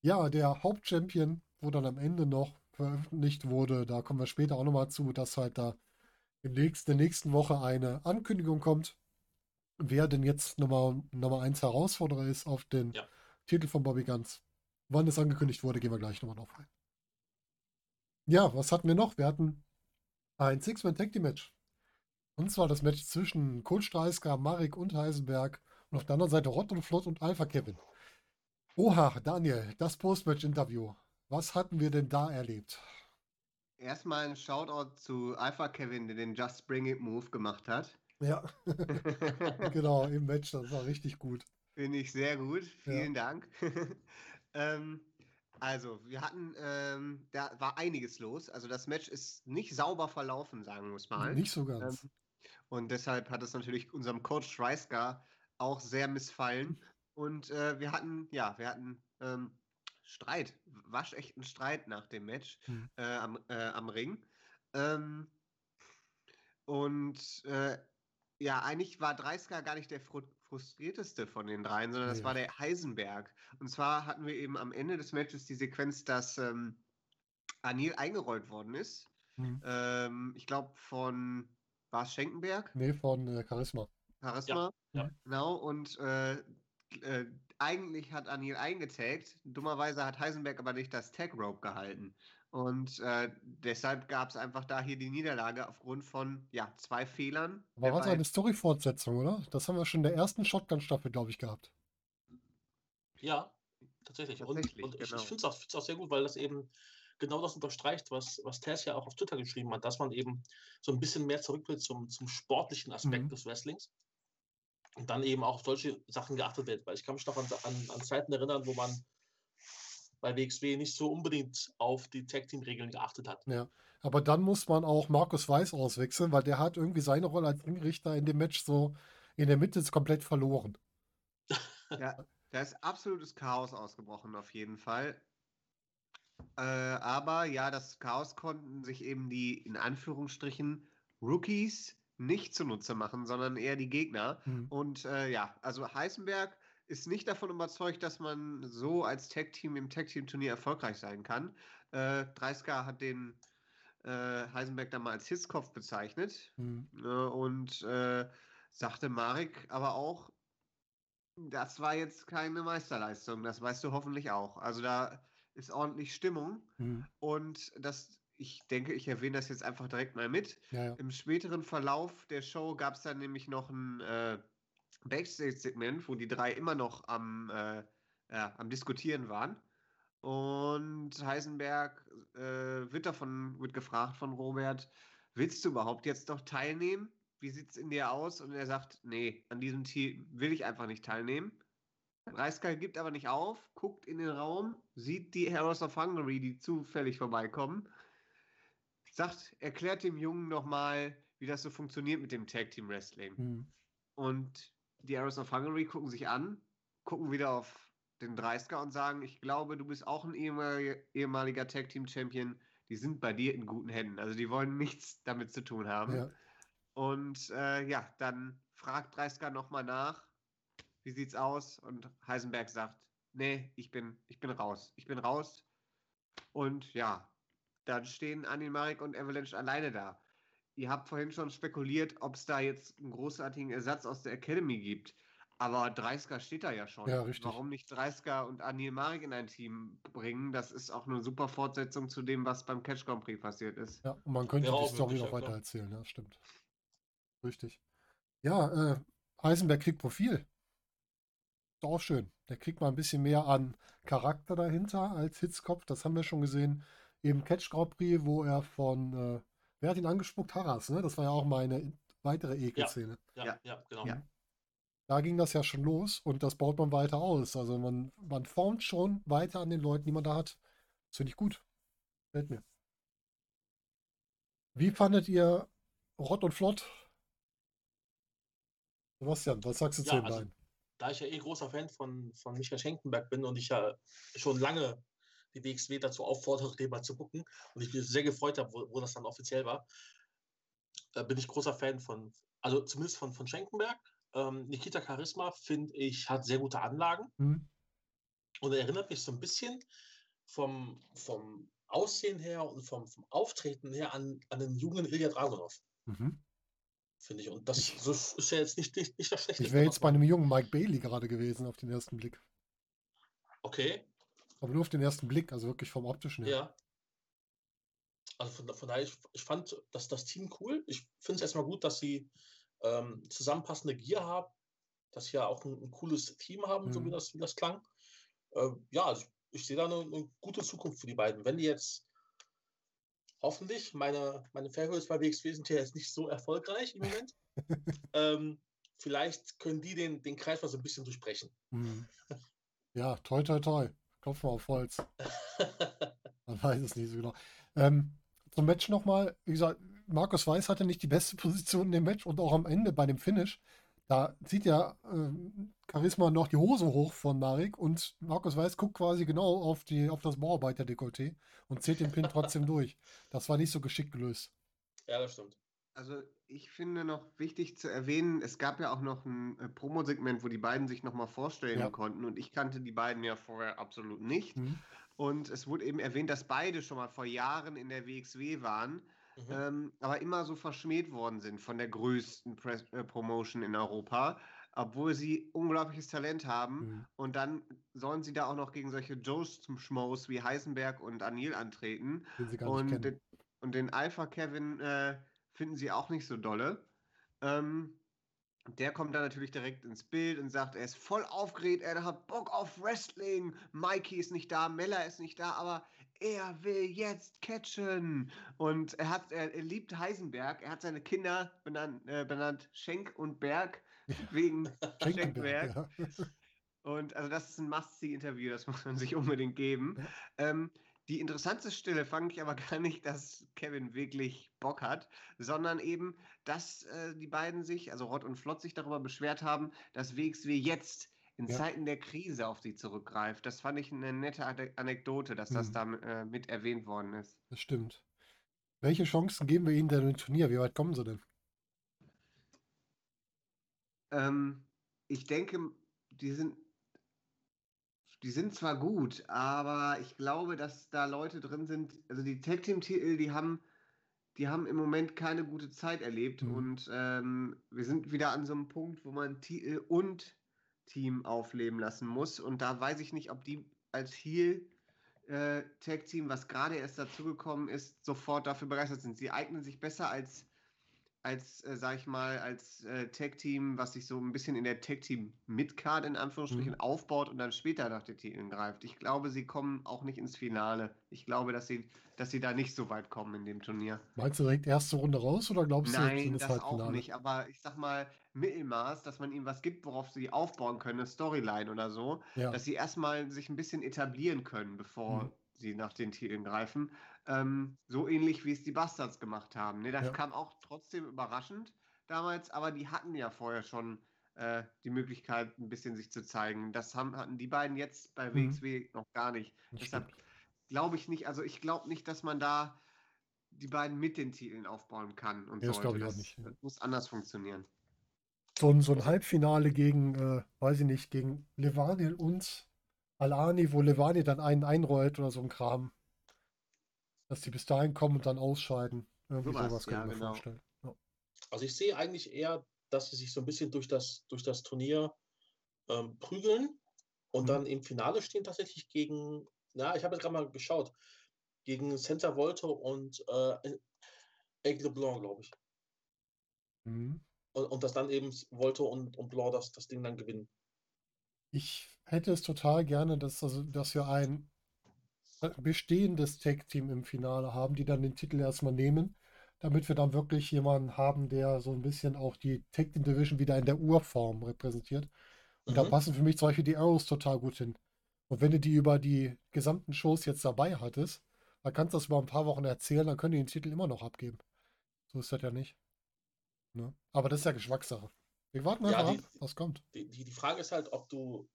Ja, der Hauptchampion, wo dann am Ende noch veröffentlicht wurde, da kommen wir später auch nochmal zu, dass halt da in der nächsten Woche eine Ankündigung kommt, wer denn jetzt Nummer, Nummer 1 Herausforderer ist auf den Ja. Titel von Bobby Guns. Wann es angekündigt wurde, gehen wir gleich nochmal drauf ein. Ja, was hatten wir noch? Wir hatten ein Six-Man-Tag-Team-Match. Und zwar das Match zwischen Colt Streisker, Marek und Heisenberg und auf der anderen Seite Rott und Flott und Alpha Kevin. Oha, Daniel, das Post-Match-Interview. Was hatten wir denn da erlebt? Erstmal ein Shoutout zu Alpha Kevin, der den Just Bring It Move gemacht hat. Ja, genau, im Match, das war richtig gut. Finde ich sehr gut. Ja. Vielen Dank. ähm, also, wir hatten, ähm, da war einiges los. Also, das Match ist nicht sauber verlaufen, sagen wir es mal. Nicht so ganz. Ähm, und deshalb hat es natürlich unserem Coach Schreisker auch sehr missfallen. Und äh, wir hatten, ja, wir hatten ähm, Streit, waschechten Streit nach dem Match Hm. äh, am, äh, am Ring. Ähm, und äh, ja, eigentlich war Dreisker gar nicht der fru frustrierteste von den dreien, sondern das Nee. war der Heisenberg. Und zwar hatten wir eben am Ende des Matches die Sequenz, dass ähm, Anil eingerollt worden ist. Hm. Ähm, ich glaube von, war es Schenkenberg? Nee, von äh, Charisma. Charisma? ja. Genau, und äh, äh, eigentlich hat Anil eingetaggt. Dummerweise hat Heisenberg aber nicht das Tag Rope gehalten. Und äh, deshalb gab es einfach da hier die Niederlage aufgrund von ja, zwei Fehlern. Aber war so beiden. eine Story-Fortsetzung, oder? Das haben wir schon in der ersten Shotgun-Staffel, glaube ich, gehabt. Ja, tatsächlich. Und, Tatsächlich, und ich, genau. ich finde es auch, auch sehr gut, weil das eben genau das unterstreicht, was, was Tess ja auch auf Twitter geschrieben hat, dass man eben so ein bisschen mehr zurück will zum, zum sportlichen Aspekt Mhm. des Wrestlings. Und dann eben auch auf solche Sachen geachtet wird. Weil ich kann mich noch an, an, an Zeiten erinnern, wo man bei WXW nicht so unbedingt auf die Tag-Team-Regeln geachtet hat. Ja. Aber dann muss man auch Markus Weiß auswechseln, weil der hat irgendwie seine Rolle als Ringrichter in dem Match so in der Mitte komplett verloren. Ja, da ist absolutes Chaos ausgebrochen, auf jeden Fall. Äh, aber ja, das Chaos konnten sich eben die in Anführungsstrichen Rookies nicht zunutze machen, sondern eher die Gegner. Hm. Und äh, ja, also Heisenberg ist nicht davon überzeugt, dass man so als Tag-Team im Tag-Team-Turnier erfolgreich sein kann. Äh, 30 hat den äh, Heisenberg dann mal als Hitzkopf bezeichnet. Hm. Äh, und äh, sagte Marek aber auch, das war jetzt keine Meisterleistung, das weißt du hoffentlich auch. Also da ist ordentlich Stimmung Hm. und das, ich denke, ich erwähne das jetzt einfach direkt mal mit. Ja, ja. Im späteren Verlauf der Show gab es dann nämlich noch ein äh, Backstage-Segment, wo die drei immer noch am, äh, ja, am Diskutieren waren. Und Heisenberg äh, wird davon, wird gefragt von Robert, willst du überhaupt jetzt noch teilnehmen? Wie sieht es in dir aus? Und er sagt, nee, an diesem Team will ich einfach nicht teilnehmen. Reiskal gibt aber nicht auf, guckt in den Raum, sieht die Heroes of Hungary, die zufällig vorbeikommen, sagt, erklärt dem Jungen nochmal, wie das so funktioniert mit dem Tag Team Wrestling. Hm. Und die Arrows of Hungary gucken sich an, gucken wieder auf den 30er und sagen, ich glaube, du bist auch ein ehemaliger, ehemaliger Tag Team Champion. Die sind bei dir in guten Händen. Also die wollen nichts damit zu tun haben. Ja. Und äh, ja, dann fragt 30er nochmal nach, wie sieht's aus? Und Heisenberg sagt, nee, ich bin, ich bin raus. Ich bin raus. Und ja, dann stehen Anil Marek und Avalanche alleine da. Ihr habt vorhin schon spekuliert, ob es da jetzt einen großartigen Ersatz aus der Academy gibt. Aber 30er steht da ja schon. Ja, richtig. Warum nicht 30er und Anil Marek in ein Team bringen? Das ist auch eine super Fortsetzung zu dem, was beim Catch Grand Prix passiert ist. Ja, und man könnte Wäre die Story noch ja, klar. weiter erzählen, ja, stimmt. Richtig. Ja, äh, Heisenberg kriegt Profil. Ist auch schön. Der kriegt mal ein bisschen mehr an Charakter dahinter als Hitzkopf. Das haben wir schon gesehen im Catch Grand Prix, wo er von äh, wer hat ihn angespuckt? Harras, ne? Das war ja auch meine weitere Ekelszene. Ja, Ja. ja, genau. Ja. Da ging das ja schon los und das baut man weiter aus. Also man, man formt schon weiter an den Leuten, die man da hat. Das finde ich gut. Gefällt mir. Wie fandet ihr Rott und Flott? Sebastian, was sagst du zu Ja, den also- beiden? Da ich ja eh großer Fan von, von Michael Schenkenberg bin und ich ja schon lange die WXW dazu auffordere, den mal zu gucken und ich mich sehr gefreut habe, wo, wo das dann offiziell war, äh, bin ich großer Fan von, also zumindest von, von Schenkenberg. Ähm, Nikita Charisma, finde ich, hat sehr gute Anlagen Hm? und er erinnert mich so ein bisschen vom, vom Aussehen her und vom, vom Auftreten her an, an den jungen Ilya Dragunov, Mhm. finde ich. Und das Ich- so ist ja jetzt nicht, nicht, nicht das Schlechteste. Ich wäre jetzt bei einem jungen Mike Bailey gerade gewesen auf den ersten Blick. Okay, Aber nur auf den ersten Blick, also wirklich vom optischen her. Ja. Also von, von daher, ich, ich fand das, das Team cool. Ich finde es erstmal gut, dass sie ähm, zusammenpassende Gier haben, dass sie ja auch ein, ein cooles Team haben, so wie Mhm. das, wie das klang. Ähm, ja, also ich sehe da eine, eine gute Zukunft für die beiden. Wenn die jetzt hoffentlich, meine, meine Fairhöhe bei WXW sind ja jetzt nicht so erfolgreich im Moment. ähm, vielleicht können die den, den Kreis mal so ein bisschen durchbrechen. Mhm. Ja, toi, toi, toi. Klopfen wir auf Holz. Man weiß es nicht so genau. Ähm, zum Match nochmal, wie gesagt, Markus Weiß hatte nicht die beste Position in dem Match und auch am Ende bei dem Finish. Da zieht ja ähm, Charisma noch die Hose hoch von Marek und Markus Weiß guckt quasi genau auf, die, auf das Bauarbeiter-Dekolleté und zählt den Pin trotzdem durch. Das war nicht so geschickt gelöst. ja, das stimmt. Also ich finde noch wichtig zu erwähnen, es gab ja auch noch ein äh, Promosegment, wo die beiden sich nochmal vorstellen Ja. konnten und ich kannte die beiden ja vorher absolut nicht. Mhm. Und es wurde eben erwähnt, dass beide schon mal vor Jahren in der WXW waren, Mhm. ähm, aber immer so verschmäht worden sind von der größten Press äh, Promotion in Europa, obwohl sie unglaubliches Talent haben. Mhm. Und dann sollen sie da auch noch gegen solche Joes zum Schmaus wie Heisenberg und Anil antreten. Den sie gar nicht Und kennen. den, und den Alpha Kevin äh, finden sie auch nicht so dolle. Ähm, der kommt dann natürlich direkt ins Bild und sagt, er ist voll aufgeregt, er hat Bock auf Wrestling. Mikey ist nicht da, Mella ist nicht da, aber er will jetzt catchen. Und er hat, er, er liebt Heisenberg. Er hat seine Kinder benannt, äh, benannt Schenk und Berg wegen Schenkberg. Ja. Und also das ist ein Must-See-Interview, das muss man sich unbedingt geben. Ähm, die interessante Stelle fand ich aber gar nicht, dass Kevin wirklich Bock hat, sondern eben, dass äh, die beiden sich, also Rott und Flott, sich darüber beschwert haben, dass WXW jetzt in Ja. Zeiten der Krise auf sie zurückgreift. Das fand ich eine nette Ane- Anekdote, dass das Mhm. da äh, mit erwähnt worden ist. Das stimmt. Welche Chancen geben wir ihnen denn im Turnier? Wie weit kommen sie denn? Ähm, ich denke, die sind, die sind zwar gut, aber ich glaube, dass da Leute drin sind, also die Tag Team Titel, die haben, die haben im Moment keine gute Zeit erlebt Mhm. und ähm, wir sind wieder an so einem Punkt, wo man Titel und Team aufleben lassen muss und da weiß ich nicht, ob die als Heel äh, Tag Team, was gerade erst dazugekommen ist, sofort dafür begeistert sind. Sie eignen sich besser als als, äh, sag ich mal, als äh, Tag-Team, was sich so ein bisschen in der Tag-Team-Midcard in Anführungsstrichen Mhm. aufbaut und dann später nach den Titeln greift. Ich glaube, sie kommen auch nicht ins Finale. Ich glaube, dass sie, dass sie da nicht so weit kommen in dem Turnier. Meinst du direkt erste Runde raus oder glaubst du Nein, in das das auch Halbfinale? nicht. Aber ich sag mal, Mittelmaß, dass man ihnen was gibt, worauf sie aufbauen können, eine Storyline oder so, Ja. dass sie erstmal sich ein bisschen etablieren können, bevor Mhm. sie nach den Titeln greifen. Ähm, so ähnlich wie es die Bastards gemacht haben. Ne, das Ja. kam auch trotzdem überraschend damals, aber die hatten ja vorher schon äh, die Möglichkeit, ein bisschen sich zu zeigen. Das haben, hatten die beiden jetzt bei Mhm. WXW noch gar nicht. Das Deshalb glaube ich nicht, also ich glaube nicht, dass man da die beiden mit den Titeln aufbauen kann und Ja, das glaube ich auch nicht, das muss anders funktionieren. So ein, so ein Halbfinale gegen, äh, weiß ich nicht, gegen Levaniel und Alani, wo Levaniel dann einen einrollt oder so ein Kram. Dass die bis dahin kommen und dann ausscheiden. Irgendwie Sowas, sowas, kann ja, ich mir genau. vorstellen. Ja. Also ich sehe eigentlich eher, dass sie sich so ein bisschen durch das, durch das Turnier ähm, prügeln und Mhm. dann im Finale stehen tatsächlich gegen, na, ich habe jetzt gerade mal geschaut, gegen Santa Volto und äh, Aigle Blanc, glaube ich. Mhm. Und, und dass dann eben Volto und, und Blanc das, das Ding dann gewinnen. Ich hätte es total gerne, dass, also, dass wir ein bestehendes Tag-Team im Finale haben, die dann den Titel erstmal nehmen. damit wir dann wirklich jemanden haben, der so ein bisschen auch die Tag Team Division wieder in der Urform repräsentiert. Und da Mhm. passen für mich zum Beispiel die Arrows total gut hin. Und wenn du die über die gesamten Shows jetzt dabei hattest, dann kannst du das über ein paar Wochen erzählen, dann können die den Titel immer noch abgeben. So ist das ja nicht. Ne? Aber das ist ja Geschmackssache. Wir warten Ja, einfach die- ab, was kommt. Die, die, die Frage ist halt, ob du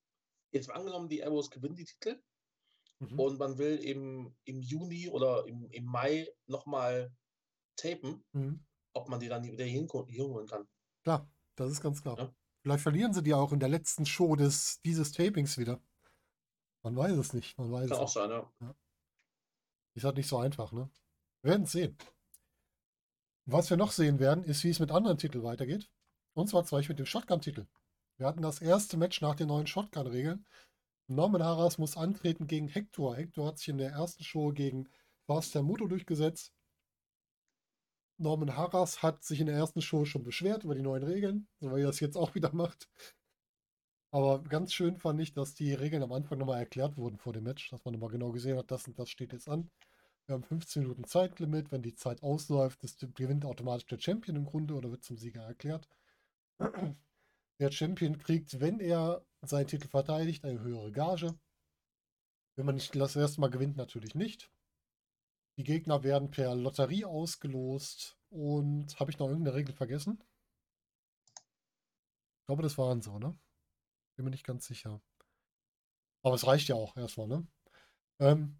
jetzt mal angenommen, die Arrows gewinnen die Titel Mhm. und man will im, im Juni oder im, im Mai nochmal tapen, Mhm. ob man die dann wieder hier hinko- hier holen kann. Klar, das ist ganz klar. Ja. Vielleicht verlieren sie die auch in der letzten Show des, dieses Tapings wieder. Man weiß es nicht. Man weiß Kann es auch nicht. sein, ja. Ist halt nicht so einfach, ne? Wir werden es sehen. Was wir noch sehen werden, ist, wie es mit anderen Titeln weitergeht. Und zwar zum Beispiel mit dem Shotgun-Titel. Wir hatten das erste Match nach den neuen Shotgun-Regeln. Norman Harras muss antreten gegen Hector. Hector hat sich in der ersten Show gegen Faster Muto durchgesetzt. Norman Harras hat sich in der ersten Show schon beschwert über die neuen Regeln, so wie er das jetzt auch wieder macht. Aber ganz schön fand ich, dass die Regeln am Anfang nochmal erklärt wurden vor dem Match, dass man nochmal genau gesehen hat, das und das steht jetzt an. Wir haben 15 Minuten Zeitlimit. Wenn die Zeit ausläuft, gewinnt automatisch der Champion im Grunde oder wird zum Sieger erklärt. Der Champion kriegt, wenn er seinen Titel verteidigt, eine höhere Gage. Wenn man nicht das erste Mal gewinnt, natürlich nicht. Die Gegner werden per Lotterie ausgelost. Und habe ich noch irgendeine Regel vergessen? Ich glaube, das waren so, ne? Bin mir nicht ganz sicher. Aber es reicht ja auch erstmal, ne? Ähm,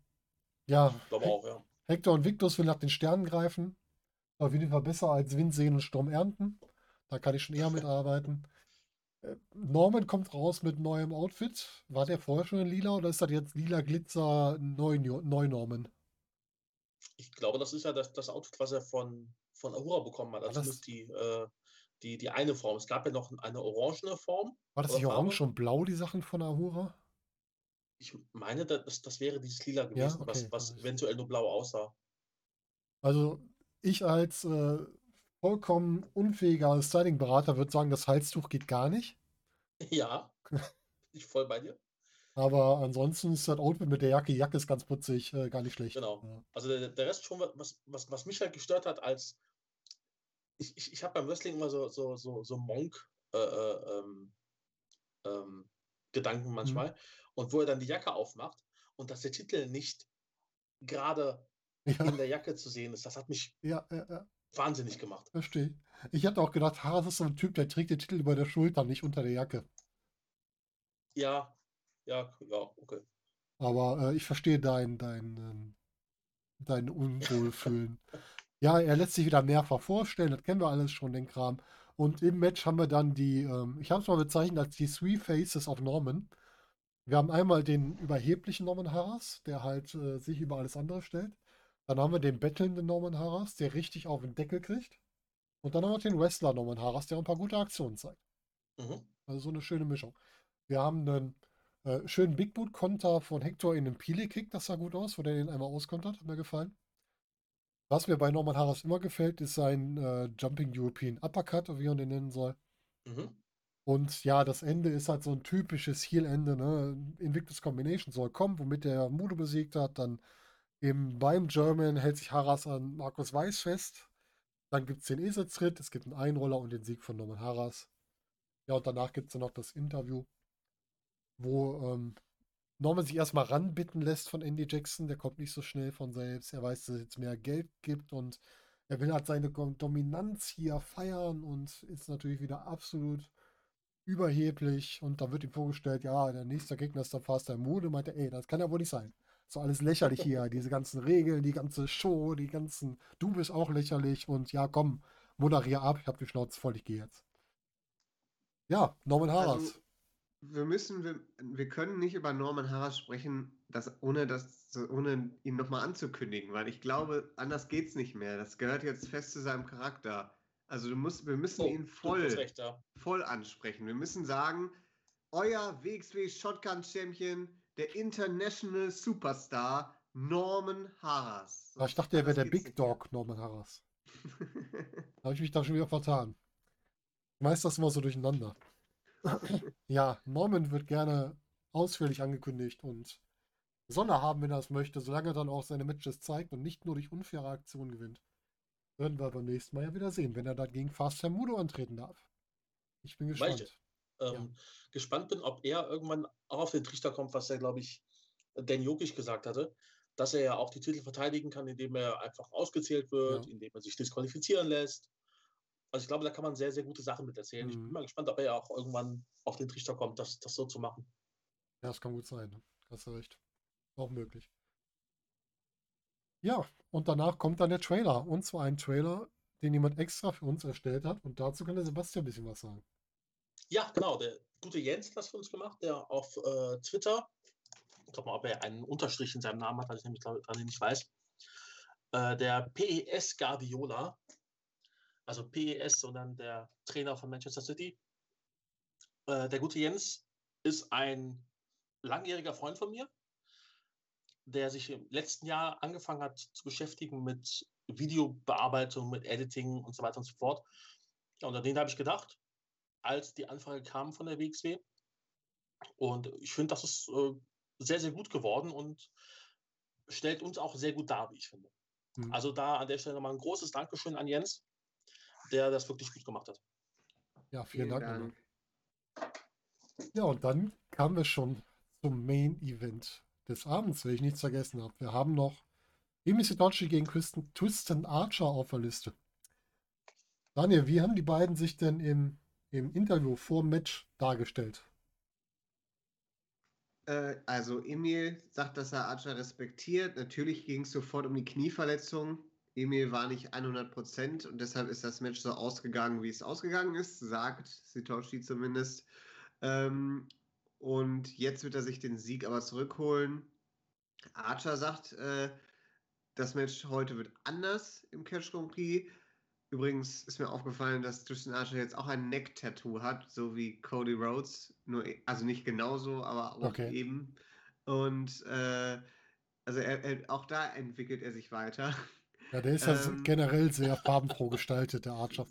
ja, He- auch, ja. Hector und Victus will nach den Sternen greifen. Auf jeden Fall besser als Wind sehen und Sturm ernten. Da kann ich schon eher mitarbeiten. Norman kommt raus mit neuem Outfit. War der vorher schon in lila oder ist das jetzt lila Glitzer neu, neu Norman? Ich glaube, das ist ja das, das Outfit, was er von, von Ahura bekommen hat. Also das- die, äh, die, die eine Form. Es gab ja noch eine orangene Form. War das nicht orange und blau, die Sachen von Ahura? Ich meine, das, das wäre dieses Lila gewesen, okay, was, was eventuell nur blau aussah. Also, ich als äh, vollkommen unfähiger Styling-Berater würde sagen, das Halstuch geht gar nicht. Ja, bin ich voll bei dir. Aber ansonsten ist das Outfit mit der Jacke, die Jacke ist ganz putzig, äh, gar nicht schlecht. Genau. Ja. Also der, der Rest schon, was, was, was mich halt gestört hat, als ich, ich, ich habe beim Wrestling immer so, so, so, so Monk äh, äh, ähm, ähm, Gedanken manchmal. Und wo er dann die Jacke aufmacht und dass der Titel nicht gerade Ja, in der Jacke zu sehen ist, das hat mich ja, ja, ja. Wahnsinnig gemacht. Verstehe. Ich hatte auch gedacht, Haas ist so ein Typ, der trägt den Titel über der Schulter, nicht unter der Jacke. Ja, ja, ja, okay. Aber äh, ich verstehe dein, dein, ähm, dein Unwohlfühlen. ja, er lässt sich wieder mehrfach vorstellen, das kennen wir alles schon, den Kram. Und im Match haben wir dann die, ähm, ich habe es mal bezeichnet als die Three Faces of Norman. Wir haben einmal den überheblichen Norman Harras, der halt äh, sich über alles andere stellt. Dann haben wir den bettelnden Norman Harras, der richtig auf den Deckel kriegt. Und dann haben wir den Wrestler Norman Harras, der ein paar gute Aktionen zeigt. Mhm. Also so eine schöne Mischung. Wir haben einen äh, schönen Big Boot Konter von Hector in den Pili Kick, das sah gut aus, wo der den einmal auskontert, hat mir gefallen. Was mir bei Norman Harras immer gefällt, ist sein äh, Jumping European Uppercut, wie man den nennen soll. Mhm. Und ja, das Ende ist halt so ein typisches Heel-Ende, ne? Invictus Combination soll kommen, womit der Mudo besiegt hat. Dann eben beim German hält sich Harras an Markus Weiß fest. Dann gibt es den Eselstritt, es gibt einen Einroller und den Sieg von Norman Harras. Ja, und danach gibt es dann noch das Interview, wo ähm, Norman sich erstmal ranbitten lässt von Andy Jackson. Der kommt nicht so schnell von selbst. Er weiß, dass es jetzt mehr Geld gibt und er will halt seine Dominanz hier feiern und ist natürlich wieder absolut überheblich. Und da wird ihm vorgestellt, ja, der nächste Gegner ist der Faster Mode. Meint er, ey, das kann ja wohl nicht sein. So alles lächerlich hier, diese ganzen Regeln, die ganze Show, die ganzen, du bist auch lächerlich und ja, komm, moderier ab, ich hab die Schnauze voll, ich gehe jetzt. Ja, Norman Harras. Also, wir müssen, wir, wir können nicht über Norman Harras sprechen, das, ohne, das, ohne ihn nochmal anzukündigen, weil ich glaube, anders geht's nicht mehr. Das gehört jetzt fest zu seinem Charakter. Also du musst, wir müssen Oh, ihn voll, voll ansprechen. Wir müssen sagen, euer WXW Shotgun Champion, der International Superstar Norman Harras. Aber ich dachte, er wäre der Big. Dog, Norman Harras. Da habe ich mich da schon wieder vertan. Ich weiß das immer so durcheinander. ja, Norman wird gerne ausführlich angekündigt und soll er haben, wenn er es möchte, solange er dann auch seine Matches zeigt und nicht nur durch unfaire Aktionen gewinnt. Werden wir beim nächsten Mal ja wieder sehen, wenn er dann gegen Fast Mudo antreten darf. Ich bin Weil ich gespannt. ähm, gespannt bin, ob er irgendwann auch auf den Trichter kommt, was er, glaube ich, Dan Jokic gesagt hatte, dass er ja auch die Titel verteidigen kann, indem er einfach ausgezählt wird, Ja. indem er sich disqualifizieren lässt. Also ich glaube, da kann man sehr, sehr gute Sachen mit erzählen. Ich bin Mhm. mal gespannt, ob er ja auch irgendwann auf den Trichter kommt, das, das so zu machen. Ja, das kann gut sein. Ne? Hast du recht. Auch möglich. Ja, und danach kommt dann der Trailer. Und zwar ein Trailer, den jemand extra für uns erstellt hat. Und dazu kann der Sebastian ein bisschen was sagen. Ja, genau. Der gute Jens hat das für uns gemacht, der auf äh, Twitter, ich glaube mal, ob er einen Unterstrich in seinem Namen hat, weil ich nämlich gerade nicht weiß, äh, der PES Guardiola, also PES, sondern der Trainer von Manchester City. Äh, der gute Jens ist ein langjähriger Freund von mir, der sich im letzten Jahr angefangen hat zu beschäftigen mit Videobearbeitung, mit Editing und so weiter und so fort. Ja, und an den habe ich gedacht, als die Anfrage kam von der WXW. Und ich finde, das ist äh, sehr, sehr gut geworden und stellt uns auch sehr gut dar, wie ich finde. Mhm. Also da an der Stelle nochmal ein großes Dankeschön an Jens, der das wirklich gut gemacht hat. Ja, vielen, Vielen Dank. Dank. Ja, und dann kamen wir schon zum Main Event des Abends, wenn ich nichts vergessen habe. Wir haben noch Emi Sitochi gegen Kristen, Tristan Archer auf der Liste. Daniel, wie haben die beiden sich denn im, im Interview vor dem Match dargestellt? Äh, also Emil sagt, dass er Archer respektiert. Natürlich ging es sofort um die Knieverletzung. Emil war nicht 100% und deshalb ist das Match so ausgegangen, wie es ausgegangen ist, sagt Sitoshi zumindest. Ähm, und jetzt wird er sich den Sieg aber zurückholen. Archer sagt, äh, das Match heute wird anders im Catch Grand Prix. Übrigens ist mir aufgefallen, dass Tristan Archer jetzt auch ein Neck-Tattoo hat, so wie Cody Rhodes. Nur, also nicht genauso, aber auch Okay. eben. Und äh, also er, er, auch da entwickelt er sich weiter. Ja, der ist ja Ähm. generell sehr farbenfroh gestaltet, der Archer.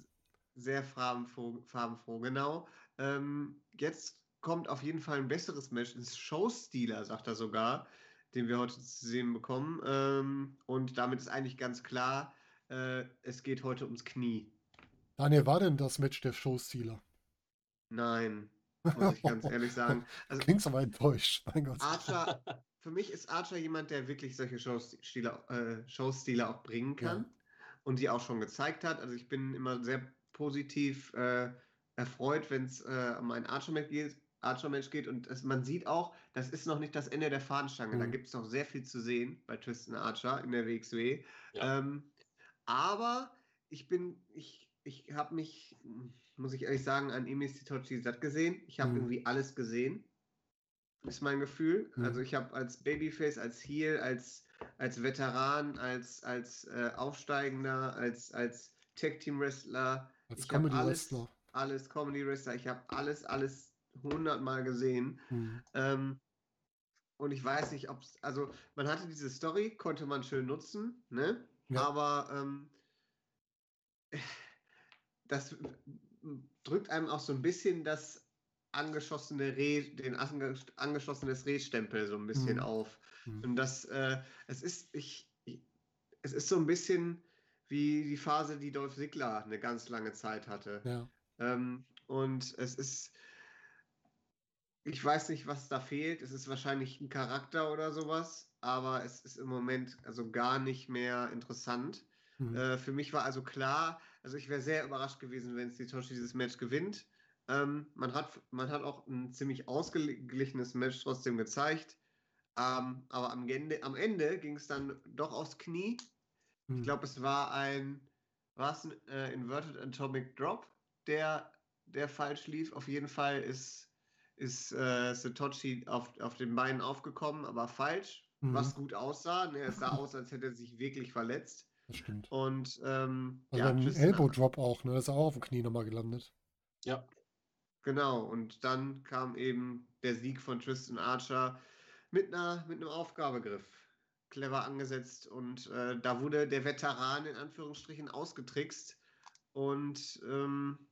Sehr farbenfroh, farbenfroh genau. Ähm, jetzt kommt auf jeden Fall ein besseres Match ins Showstealer, sagt er sogar, den wir heute zu sehen bekommen. Ähm, und damit ist eigentlich ganz klar, äh, es geht heute ums Knie. Daniel, war denn das Match der Showstealer? Nein, muss ich ganz ehrlich sagen. Also Klingst aber enttäuscht, mein Gott. Archer, für mich ist Archer jemand, der wirklich solche Showstile, äh, Showstile auch bringen kann Ja. und die auch schon gezeigt hat. Also ich bin immer sehr positiv äh, erfreut, wenn es äh, um ein Archer-Match geht, Archer geht und es, man sieht auch, das ist noch nicht das Ende der Fahnenstange. Da Mhm. gibt es noch sehr viel zu sehen bei Tristan Archer in der WXW. Ja. Ähm, aber ich bin, ich, ich habe mich, muss ich ehrlich sagen, an Emi Sitochi satt gesehen. Ich habe Mhm. irgendwie alles gesehen ist mein Gefühl. Mhm. Also ich habe als Babyface, als Heel, als, als Veteran, als, als äh, Aufsteigender, als, als Tag-Team-Wrestler, Als ich hab alles, Comedy-Wrestler. alles Comedy-Wrestler, ich habe alles, alles hundertmal gesehen. Hm. Ähm, und ich weiß nicht, ob es, also man hatte diese Story, konnte man schön nutzen, ne? Ja. Aber ähm, das drückt einem auch so ein bisschen das angeschossene Reh, den ange, angeschossenes Rehstempel so ein bisschen Mhm. auf. Hm. Und das, äh, es ist, ich, ich, es ist so ein bisschen wie die Phase, die Dolph Ziggler eine ganz lange Zeit hatte. Ja. Ähm, und es ist, ich weiß nicht, was da fehlt. Es ist wahrscheinlich ein Charakter oder sowas, aber es ist im Moment also gar nicht mehr interessant. Hm. Äh, für mich war also klar, also ich wäre sehr überrascht gewesen, wenn Sitoshi dieses Match gewinnt. Ähm, man, hat, man hat auch ein ziemlich ausgeglichenes Match trotzdem gezeigt. Ähm, aber am Ende, am Ende ging es dann doch aufs Knie. Hm. Ich glaube, es war ein, war es ein äh, Inverted Atomic Drop, der, der falsch lief. Auf jeden Fall ist, ist äh, Satoshi auf, auf den Beinen aufgekommen, aber falsch, Mhm. was gut aussah. Ne, es sah aus, als hätte er sich wirklich verletzt. Das stimmt. Und ähm, Also ja, ein Elbow Drop auch, ne? Da ist er auch auf dem Knie nochmal gelandet. Ja, Genau, und dann kam eben der Sieg von Tristan Archer mit, einer, mit einem Aufgabegriff. Clever angesetzt und äh, da wurde der Veteran in Anführungsstrichen ausgetrickst. Und ähm,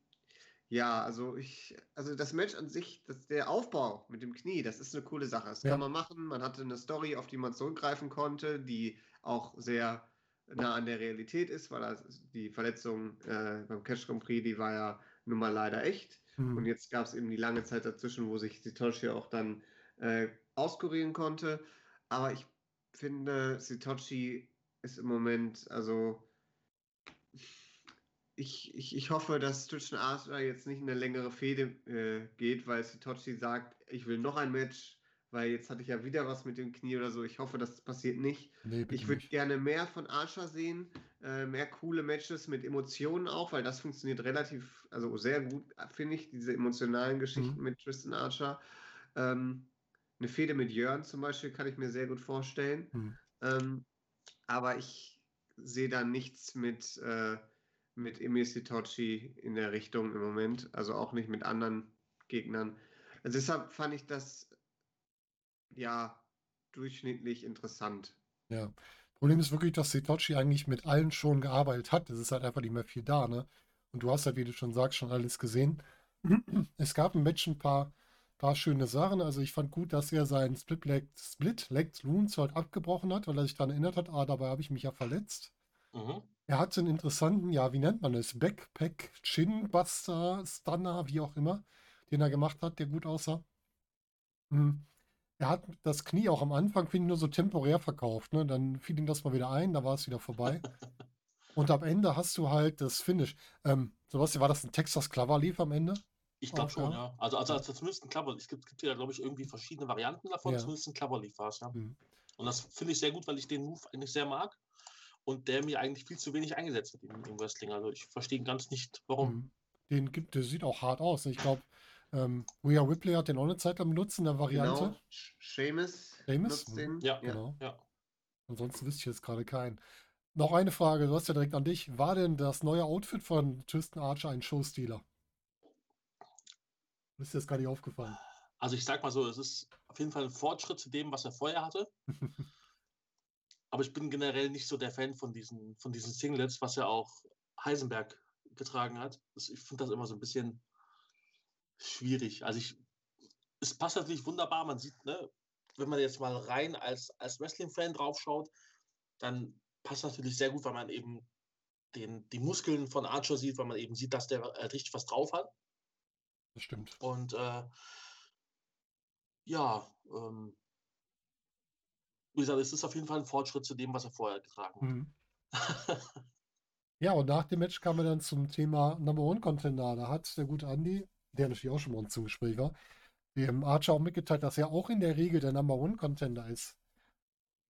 ja, also ich, also das Match an sich, das, der Aufbau mit dem Knie, das ist eine coole Sache. Das Ja. kann man machen. Man hatte eine Story, auf die man zurückgreifen konnte, die auch sehr nah an der Realität ist, weil das, die Verletzung äh, beim Cash Grand Prix, die war ja nun mal leider echt. Mhm. Und jetzt gab es eben die lange Zeit dazwischen, wo sich Sitochi auch dann äh, auskurieren konnte. Aber ich finde, Sitochi ist im Moment, also ich, ich, ich hoffe, dass zwischen Archer jetzt nicht eine längere Fehde äh, geht, weil Sitochi sagt, ich will noch ein Match, weil jetzt hatte ich ja wieder was mit dem Knie oder so. Ich hoffe, das passiert nicht. Nee, ich würde gerne mehr von Archer sehen, äh, mehr coole Matches mit Emotionen auch, weil das funktioniert relativ, also sehr gut, finde ich, diese emotionalen Geschichten mhm. mit Tristan Archer. Ähm, eine Fehde mit Jörn zum Beispiel kann ich mir sehr gut vorstellen. Mhm. Ähm, aber ich sehe da nichts mit. Äh, mit Emil Sitochi in der Richtung im Moment, also auch nicht mit anderen Gegnern. Also deshalb fand ich das ja durchschnittlich interessant. Ja. Problem ist wirklich, dass Sitochi eigentlich mit allen schon gearbeitet hat. Es ist halt einfach nicht mehr viel da, ne? Und du hast halt, wie du schon sagst, schon alles gesehen. Es gab im Match ein paar, paar schöne Sachen. Also ich fand gut, dass er seinen Split-Leg Split Loons halt abgebrochen hat, weil er sich daran erinnert hat, ah, dabei habe ich mich ja verletzt. Mhm. Er hat so einen interessanten, ja, wie nennt man es? Backpack, Chinbuster, Stunner, wie auch immer, den er gemacht hat, der gut aussah. Hm. Er hat das Knie auch am Anfang, finde ich, nur so temporär verkauft. Ne? Dann fiel ihm das mal wieder ein, da war es wieder vorbei. Und am Ende hast du halt das Finish. Ähm, Sebastian, war das ein Texas Clover Leaf am Ende? Ich glaube schon, ja. Also, also, also zumindest ein Clover. Es gibt, gibt ja, glaube ich, irgendwie verschiedene Varianten davon. Ja. Zumindest ein Clover Leaf war es, ja. Mhm. Und das finde ich sehr gut, weil ich den Move eigentlich sehr mag und der mir eigentlich viel zu wenig eingesetzt wird im, im Wrestling. Also ich verstehe ganz nicht, warum. Mhm. Den gibt, der sieht auch hart aus. Ich glaube, ähm, Rhea Ripley hat den auch eine Zeit am Nutzen, der Variante. Genau. Seamus. Seamus? Ja, genau. Ja. Ansonsten wüsste ich jetzt gerade keinen. Noch eine Frage, du hast ja direkt an dich. War denn das neue Outfit von Tristan Archer ein Showstealer? ist dir das gar nicht aufgefallen? Also ich sag mal so, es ist auf jeden Fall ein Fortschritt zu dem, was er vorher hatte. Aber ich bin generell nicht so der Fan von diesen, von diesen Singlets, was ja auch Heisenberg getragen hat. Ich finde das immer so ein bisschen schwierig. Also ich, es passt natürlich wunderbar. Man sieht, ne, wenn man jetzt mal rein als, als Wrestling-Fan draufschaut, dann passt natürlich sehr gut, weil man eben den, die Muskeln von Archer sieht, weil man eben sieht, dass der äh, richtig was drauf hat. Das stimmt. Und äh, ja, ähm, wie gesagt, es ist auf jeden Fall ein Fortschritt zu dem, was er vorher getragen hat. Mhm. ja, und nach dem Match kam er dann zum Thema Number One Contender. Da hat der gute Andy, der natürlich auch schon mal uns zum Gespräch war, dem Archer auch mitgeteilt, dass er auch in der Regel der Number One Contender ist.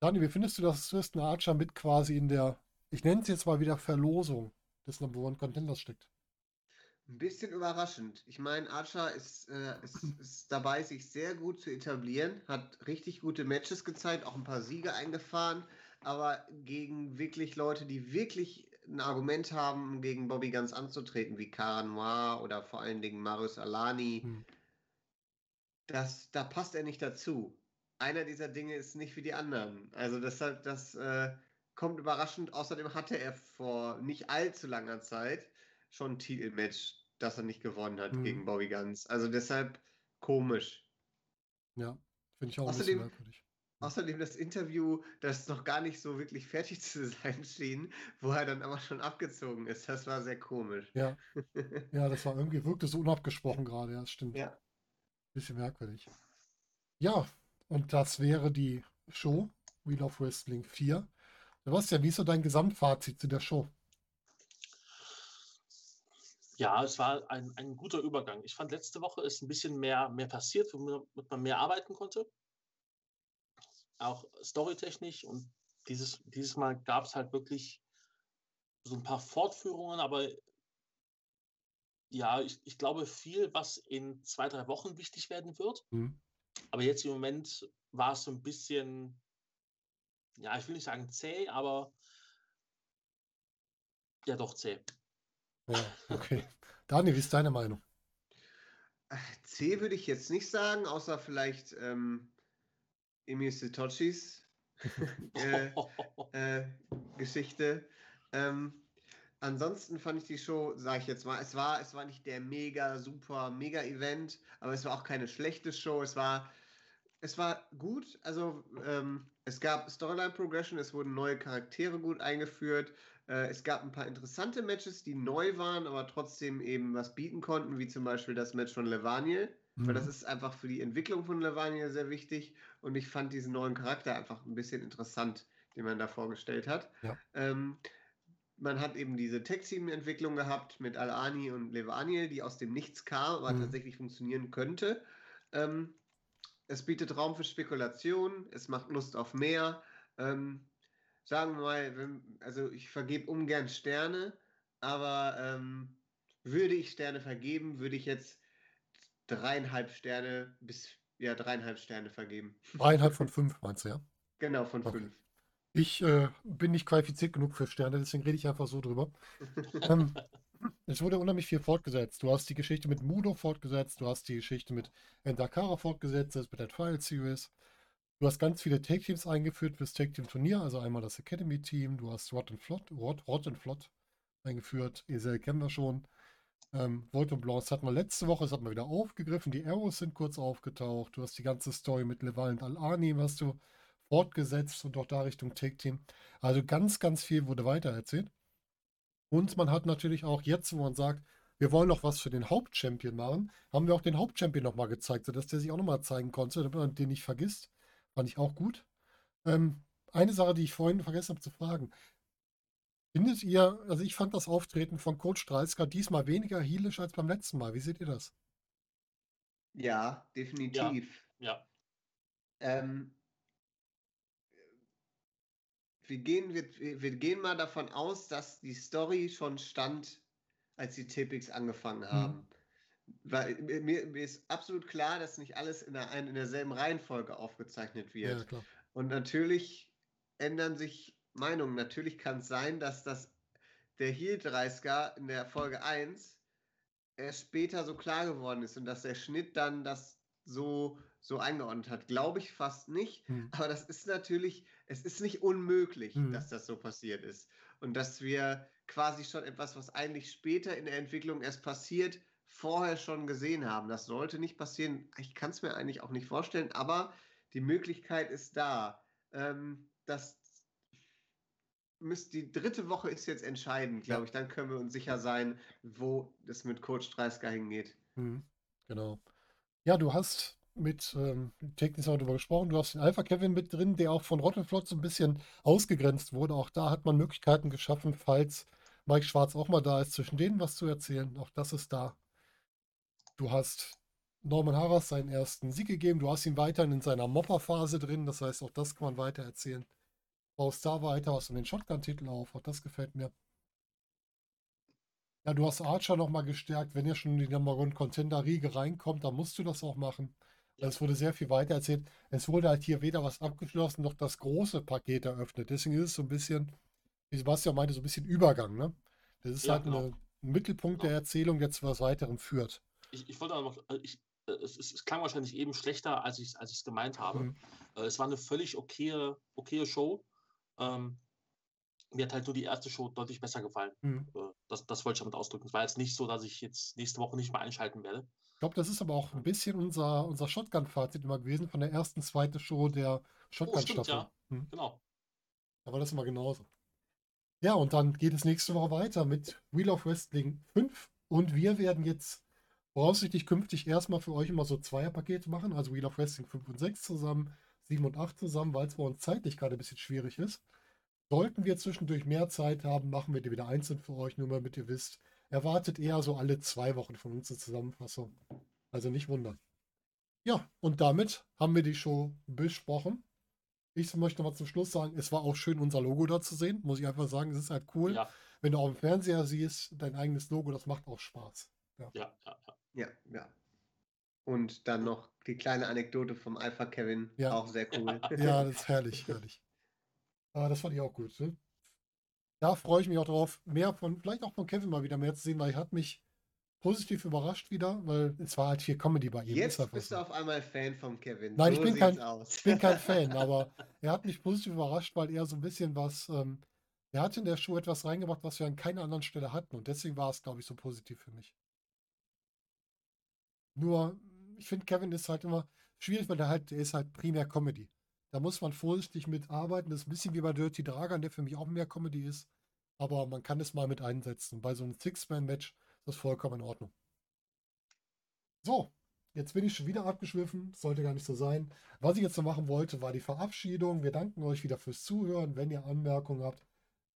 Dani, wie findest du, dass Tristan Archer mit quasi in der, ich nenne es jetzt mal wieder Verlosung des Number One Contenders steckt? Ein bisschen überraschend. Ich meine, Archer ist, äh, ist, ist, dabei, sich sehr gut zu etablieren, hat richtig gute Matches gezeigt, auch ein paar Siege eingefahren, aber gegen wirklich Leute, die wirklich ein Argument haben, gegen Bobby Ganz anzutreten, wie Cara Noir oder vor allen Dingen Marius Alani, hm. das, da passt er nicht dazu. Einer dieser Dinge ist nicht wie die anderen. Also deshalb, das äh, kommt überraschend. Außerdem hatte er vor nicht allzu langer Zeit schon ein Titelmatch, das er nicht gewonnen hat mhm. gegen Bobby Guns. Also deshalb komisch. Ja, finde ich auch außerdem, ein bisschen merkwürdig. Außerdem das Interview, das noch gar nicht so wirklich fertig zu sein schien, wo er dann aber schon abgezogen ist. Das war sehr komisch. Ja, ja das war irgendwie, wirkte so unabgesprochen gerade, ja, das stimmt. Ja. Bisschen merkwürdig. Ja, und das wäre die Show Wheel of Wrestling 4. Sebastian, wie ist so dein Gesamtfazit zu der Show? Ja, es war ein, ein guter Übergang. Ich fand, letzte Woche ist ein bisschen mehr, mehr passiert, womit man mehr arbeiten konnte. Auch storytechnisch. Und dieses, dieses Mal gab es halt wirklich so ein paar Fortführungen, aber ja, ich, ich glaube viel, was in zwei, drei Wochen wichtig werden wird. Mhm. Aber jetzt im Moment war es so ein bisschen, ja, ich will nicht sagen zäh, aber ja, doch zäh. Ja, okay. Daniel, wie ist deine Meinung? C würde ich jetzt nicht sagen, außer vielleicht ähm, Emil Sitochis äh, äh, Geschichte. Ähm, ansonsten fand ich die Show, sage ich jetzt mal, es war, es war nicht der mega, super, mega Event, aber es war auch keine schlechte Show. Es war, es war gut. Also ähm, es gab Storyline Progression, es wurden neue Charaktere gut eingeführt. Äh, es gab ein paar interessante Matches, die neu waren, aber trotzdem eben was bieten konnten, wie zum Beispiel das Match von Levaniel. Mhm. Weil das ist einfach für die Entwicklung von Levaniel sehr wichtig. Und ich fand diesen neuen Charakter einfach ein bisschen interessant, den man da vorgestellt hat. Ja. Ähm, man hat eben diese Tech-Team-Entwicklung gehabt mit Al-Ani und Levaniel, die aus dem Nichts kam, aber mhm. tatsächlich funktionieren könnte. Ähm, es bietet Raum für Spekulation, es macht Lust auf mehr. Ähm, sagen wir mal, wenn, also ich vergebe ungern Sterne, aber ähm, würde ich Sterne vergeben, würde ich jetzt dreieinhalb Sterne bis ja dreieinhalb Sterne vergeben. Dreieinhalb von fünf meinst du, ja? Genau, von okay. fünf. Ich äh, bin nicht qualifiziert genug für Sterne, deswegen rede ich einfach so drüber. ähm, es wurde unheimlich viel fortgesetzt. Du hast die Geschichte mit Mudo fortgesetzt, du hast die Geschichte mit Endakara fortgesetzt, das mit der Trial Series. Du hast ganz viele Take-Teams eingeführt fürs Take-Team-Turnier, also einmal das Academy-Team, du hast Rot and Flot, Rot, Rot and Flot eingeführt, Esel kennen wir schon. Ähm, Volt und Blanc hatten wir letzte Woche, das hat man wieder aufgegriffen, die Arrows sind kurz aufgetaucht, du hast die ganze Story mit Leval und Al-Ani, hast du fortgesetzt und auch da Richtung Take-Team. Also ganz, ganz viel wurde weitererzählt. Und man hat natürlich auch jetzt, wo man sagt, wir wollen noch was für den Hauptchampion machen, haben wir auch den Hauptchampion nochmal gezeigt, sodass der sich auch nochmal zeigen konnte, damit man den nicht vergisst. Fand ich auch gut. Ähm, eine Sache, die ich vorhin vergessen habe zu fragen. Findet ihr, also ich fand das Auftreten von Coach Dreisker diesmal weniger heelisch als beim letzten Mal. Wie seht ihr das? Ja, definitiv. Ja. ja. Ähm, wir gehen, wir, wir gehen mal davon aus, dass die Story schon stand, als die Tipix angefangen mhm. haben. Mhm. Weil mir, mir, ist absolut klar, dass nicht alles in, der, in derselben Reihenfolge aufgezeichnet wird. Ja, Und natürlich ändern sich Meinungen. Natürlich kann es sein, dass das der Heel 30 in der Folge 1 erst später so klar geworden ist und dass der Schnitt dann das so so eingeordnet hat. Glaube ich fast nicht. Hm. Aber das ist natürlich, es ist nicht unmöglich, hm. dass das so passiert ist. Und dass wir quasi schon etwas, was eigentlich später in der Entwicklung erst passiert, vorher schon gesehen haben. Das sollte nicht passieren. Ich kann es mir eigentlich auch nicht vorstellen, aber die Möglichkeit ist da. Ähm, das müsst, die dritte Woche ist jetzt entscheidend, glaube ich. Dann können wir uns sicher sein, wo es mit Coach Dreisker hingeht. Hm. Genau. Ja, du hast mit ähm, Technics darüber gesprochen. Du hast den Alpha Kevin mit drin, der auch von Rottenflot so ein bisschen ausgegrenzt wurde. Auch da hat man Möglichkeiten geschaffen, falls Mike Schwarz auch mal da ist, zwischen denen was zu erzählen. Auch das ist da. Du hast Norman Harras seinen ersten Sieg gegeben. Du hast ihn weiterhin in seiner Mopper-Phase drin. Das heißt, auch das kann man weiter erzählen. Baust da weiter, hast du den Shotgun-Titel auf. Auch das gefällt mir. Ja, du hast Archer nochmal gestärkt. Wenn ihr schon in die Number One Contender Riege reinkommt, dann musst du das auch machen. Es wurde sehr viel weiter erzählt. Es wurde halt hier weder was abgeschlossen noch das große Paket eröffnet. Deswegen ist es so ein bisschen, wie Sebastian meinte, so ein bisschen Übergang. Ne? Das ist ja, halt genau. ein Mittelpunkt genau. der Erzählung, der zu was weiterem führt. Ich, ich wollte aber noch, äh, ich, äh, es, es, es, klang wahrscheinlich eben schlechter, als ich es als gemeint habe. Mhm. Äh, es war eine völlig okaye, okaye Show. Ähm, mir hat halt nur die erste Show deutlich besser gefallen. Mhm. Das, das wollte ich damit ausdrücken. Es war jetzt nicht so, dass ich jetzt nächste Woche nicht mehr einschalten werde. Ich glaube, das ist aber auch ein bisschen unser, unser Shotgun-Fazit immer gewesen von der ersten, zweiten Show der Shotgun-Staffel. Oh, ja. Hm. Genau. Da war das immer genauso. Ja, und dann geht es nächste Woche weiter mit Wheel of Wrestling 5. Und wir werden jetzt voraussichtlich künftig erstmal für euch immer so Zweierpakete machen, also Wheel of Wrestling 5 und 6 zusammen, 7 und 8 zusammen, weil es bei uns zeitlich gerade ein bisschen schwierig ist. Sollten wir zwischendurch mehr Zeit haben, machen wir die wieder einzeln für euch, nur damit ihr wisst, erwartet eher so alle zwei Wochen von uns eine Zusammenfassung. Also nicht wundern. Ja, und damit haben wir die Show besprochen. Ich möchte mal zum Schluss sagen, es war auch schön, unser Logo da zu sehen. Muss ich einfach sagen, es ist halt cool. Ja. Wenn du auf dem Fernseher siehst, dein eigenes Logo, das macht auch Spaß. Ja, ja, ja. Ja, ja. Und dann noch die kleine Anekdote vom Alpha Kevin, ja. auch sehr cool. Ja, das ist herrlich, herrlich. Aber das fand ich auch gut. Ne? da freue ich mich auch drauf, mehr von, vielleicht auch von Kevin mal wieder mehr zu sehen, weil er hat mich positiv überrascht wieder, weil es war halt viel Comedy bei ihm. Jetzt bist du auf einmal Fan von Kevin. Nein, so ich, bin kein, ich bin kein Fan, aber er hat mich positiv überrascht, weil er so ein bisschen was, ähm, er hat in der Show etwas reingebracht, was wir an keiner anderen Stelle hatten und deswegen war es, glaube ich, so positiv für mich. Nur, ich finde, Kevin ist halt immer schwierig, weil er halt, er ist halt primär Comedy. Da muss man vorsichtig mitarbeiten. Das ist ein bisschen wie bei Dirty Dragon, der für mich auch mehr Comedy ist. Aber man kann es mal mit einsetzen. Bei so einem Six-Man-Match ist das vollkommen in Ordnung. So, jetzt bin ich schon wieder abgeschwiffen. Sollte gar nicht so sein. Was ich jetzt noch machen wollte, war die Verabschiedung. Wir danken euch wieder fürs Zuhören. Wenn ihr Anmerkungen habt,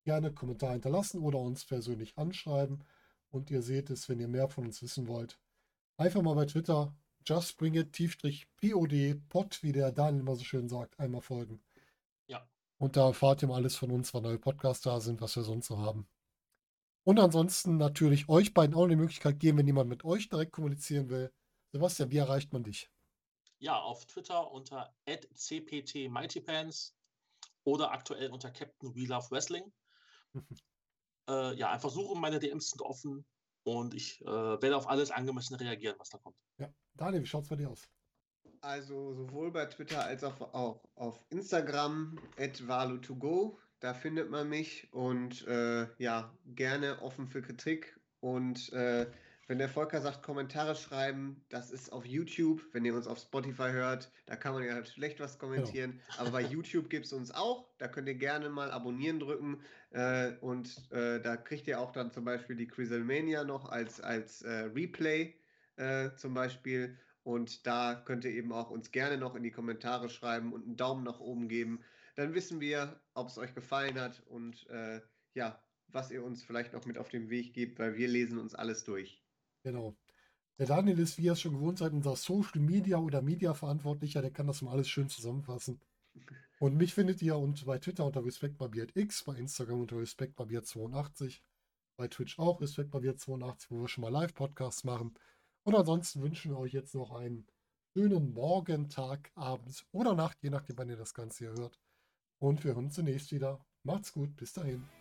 gerne Kommentar hinterlassen oder uns persönlich anschreiben. Und ihr seht es, wenn ihr mehr von uns wissen wollt. Einfach mal bei Twitter just bring it, Tiefstrich POD, Pod, wie der Daniel immer so schön sagt, einmal folgen. Ja. Und da erfahrt ihr mal alles von uns, wann neue Podcasts da sind, was wir sonst so haben. Und ansonsten natürlich euch beiden auch die Möglichkeit geben, wenn jemand mit euch direkt kommunizieren will. Sebastian, wie erreicht man dich? Ja, auf Twitter unter @cpt_mightypants oder aktuell unter Captain We Love Wrestling. äh, ja, einfach suchen, meine DMs sind offen und ich äh, werde auf alles angemessen reagieren, was da kommt. Ja, Daniel, wie schaut es bei dir aus? Also sowohl bei Twitter als auch, auch auf Instagram at valu2go. Da findet man mich und äh, ja, gerne offen für Kritik. Und äh, wenn der Volker sagt, Kommentare schreiben, das ist auf YouTube. Wenn ihr uns auf Spotify hört, da kann man ja schlecht was kommentieren. Genau. Aber bei YouTube gibt es uns auch. Da könnt ihr gerne mal abonnieren drücken. Äh, und äh, da kriegt ihr auch dann zum Beispiel die Criselmania noch als, als äh, Replay äh, zum Beispiel. Und da könnt ihr eben auch uns gerne noch in die Kommentare schreiben und einen Daumen nach oben geben. Dann wissen wir, ob es euch gefallen hat und äh, ja, was ihr uns vielleicht noch mit auf den Weg gebt, weil wir lesen uns alles durch. Genau. Der Daniel ist, wie ihr es schon gewohnt seid, unser Social Media oder Media Verantwortlicher. Der kann das mal alles schön zusammenfassen. Und mich findet ihr und bei Twitter unter RespectBarbiert bei Instagram unter RespectBarbiert82, bei Twitch auch RespectBarbiert82, wo wir schon mal Live-Podcasts machen. Und ansonsten wünschen wir euch jetzt noch einen schönen Morgen, Tag, Abend oder Nacht, je nachdem, wann ihr das Ganze hier hört. Und wir hören uns zunächst wieder. Macht's gut, bis dahin.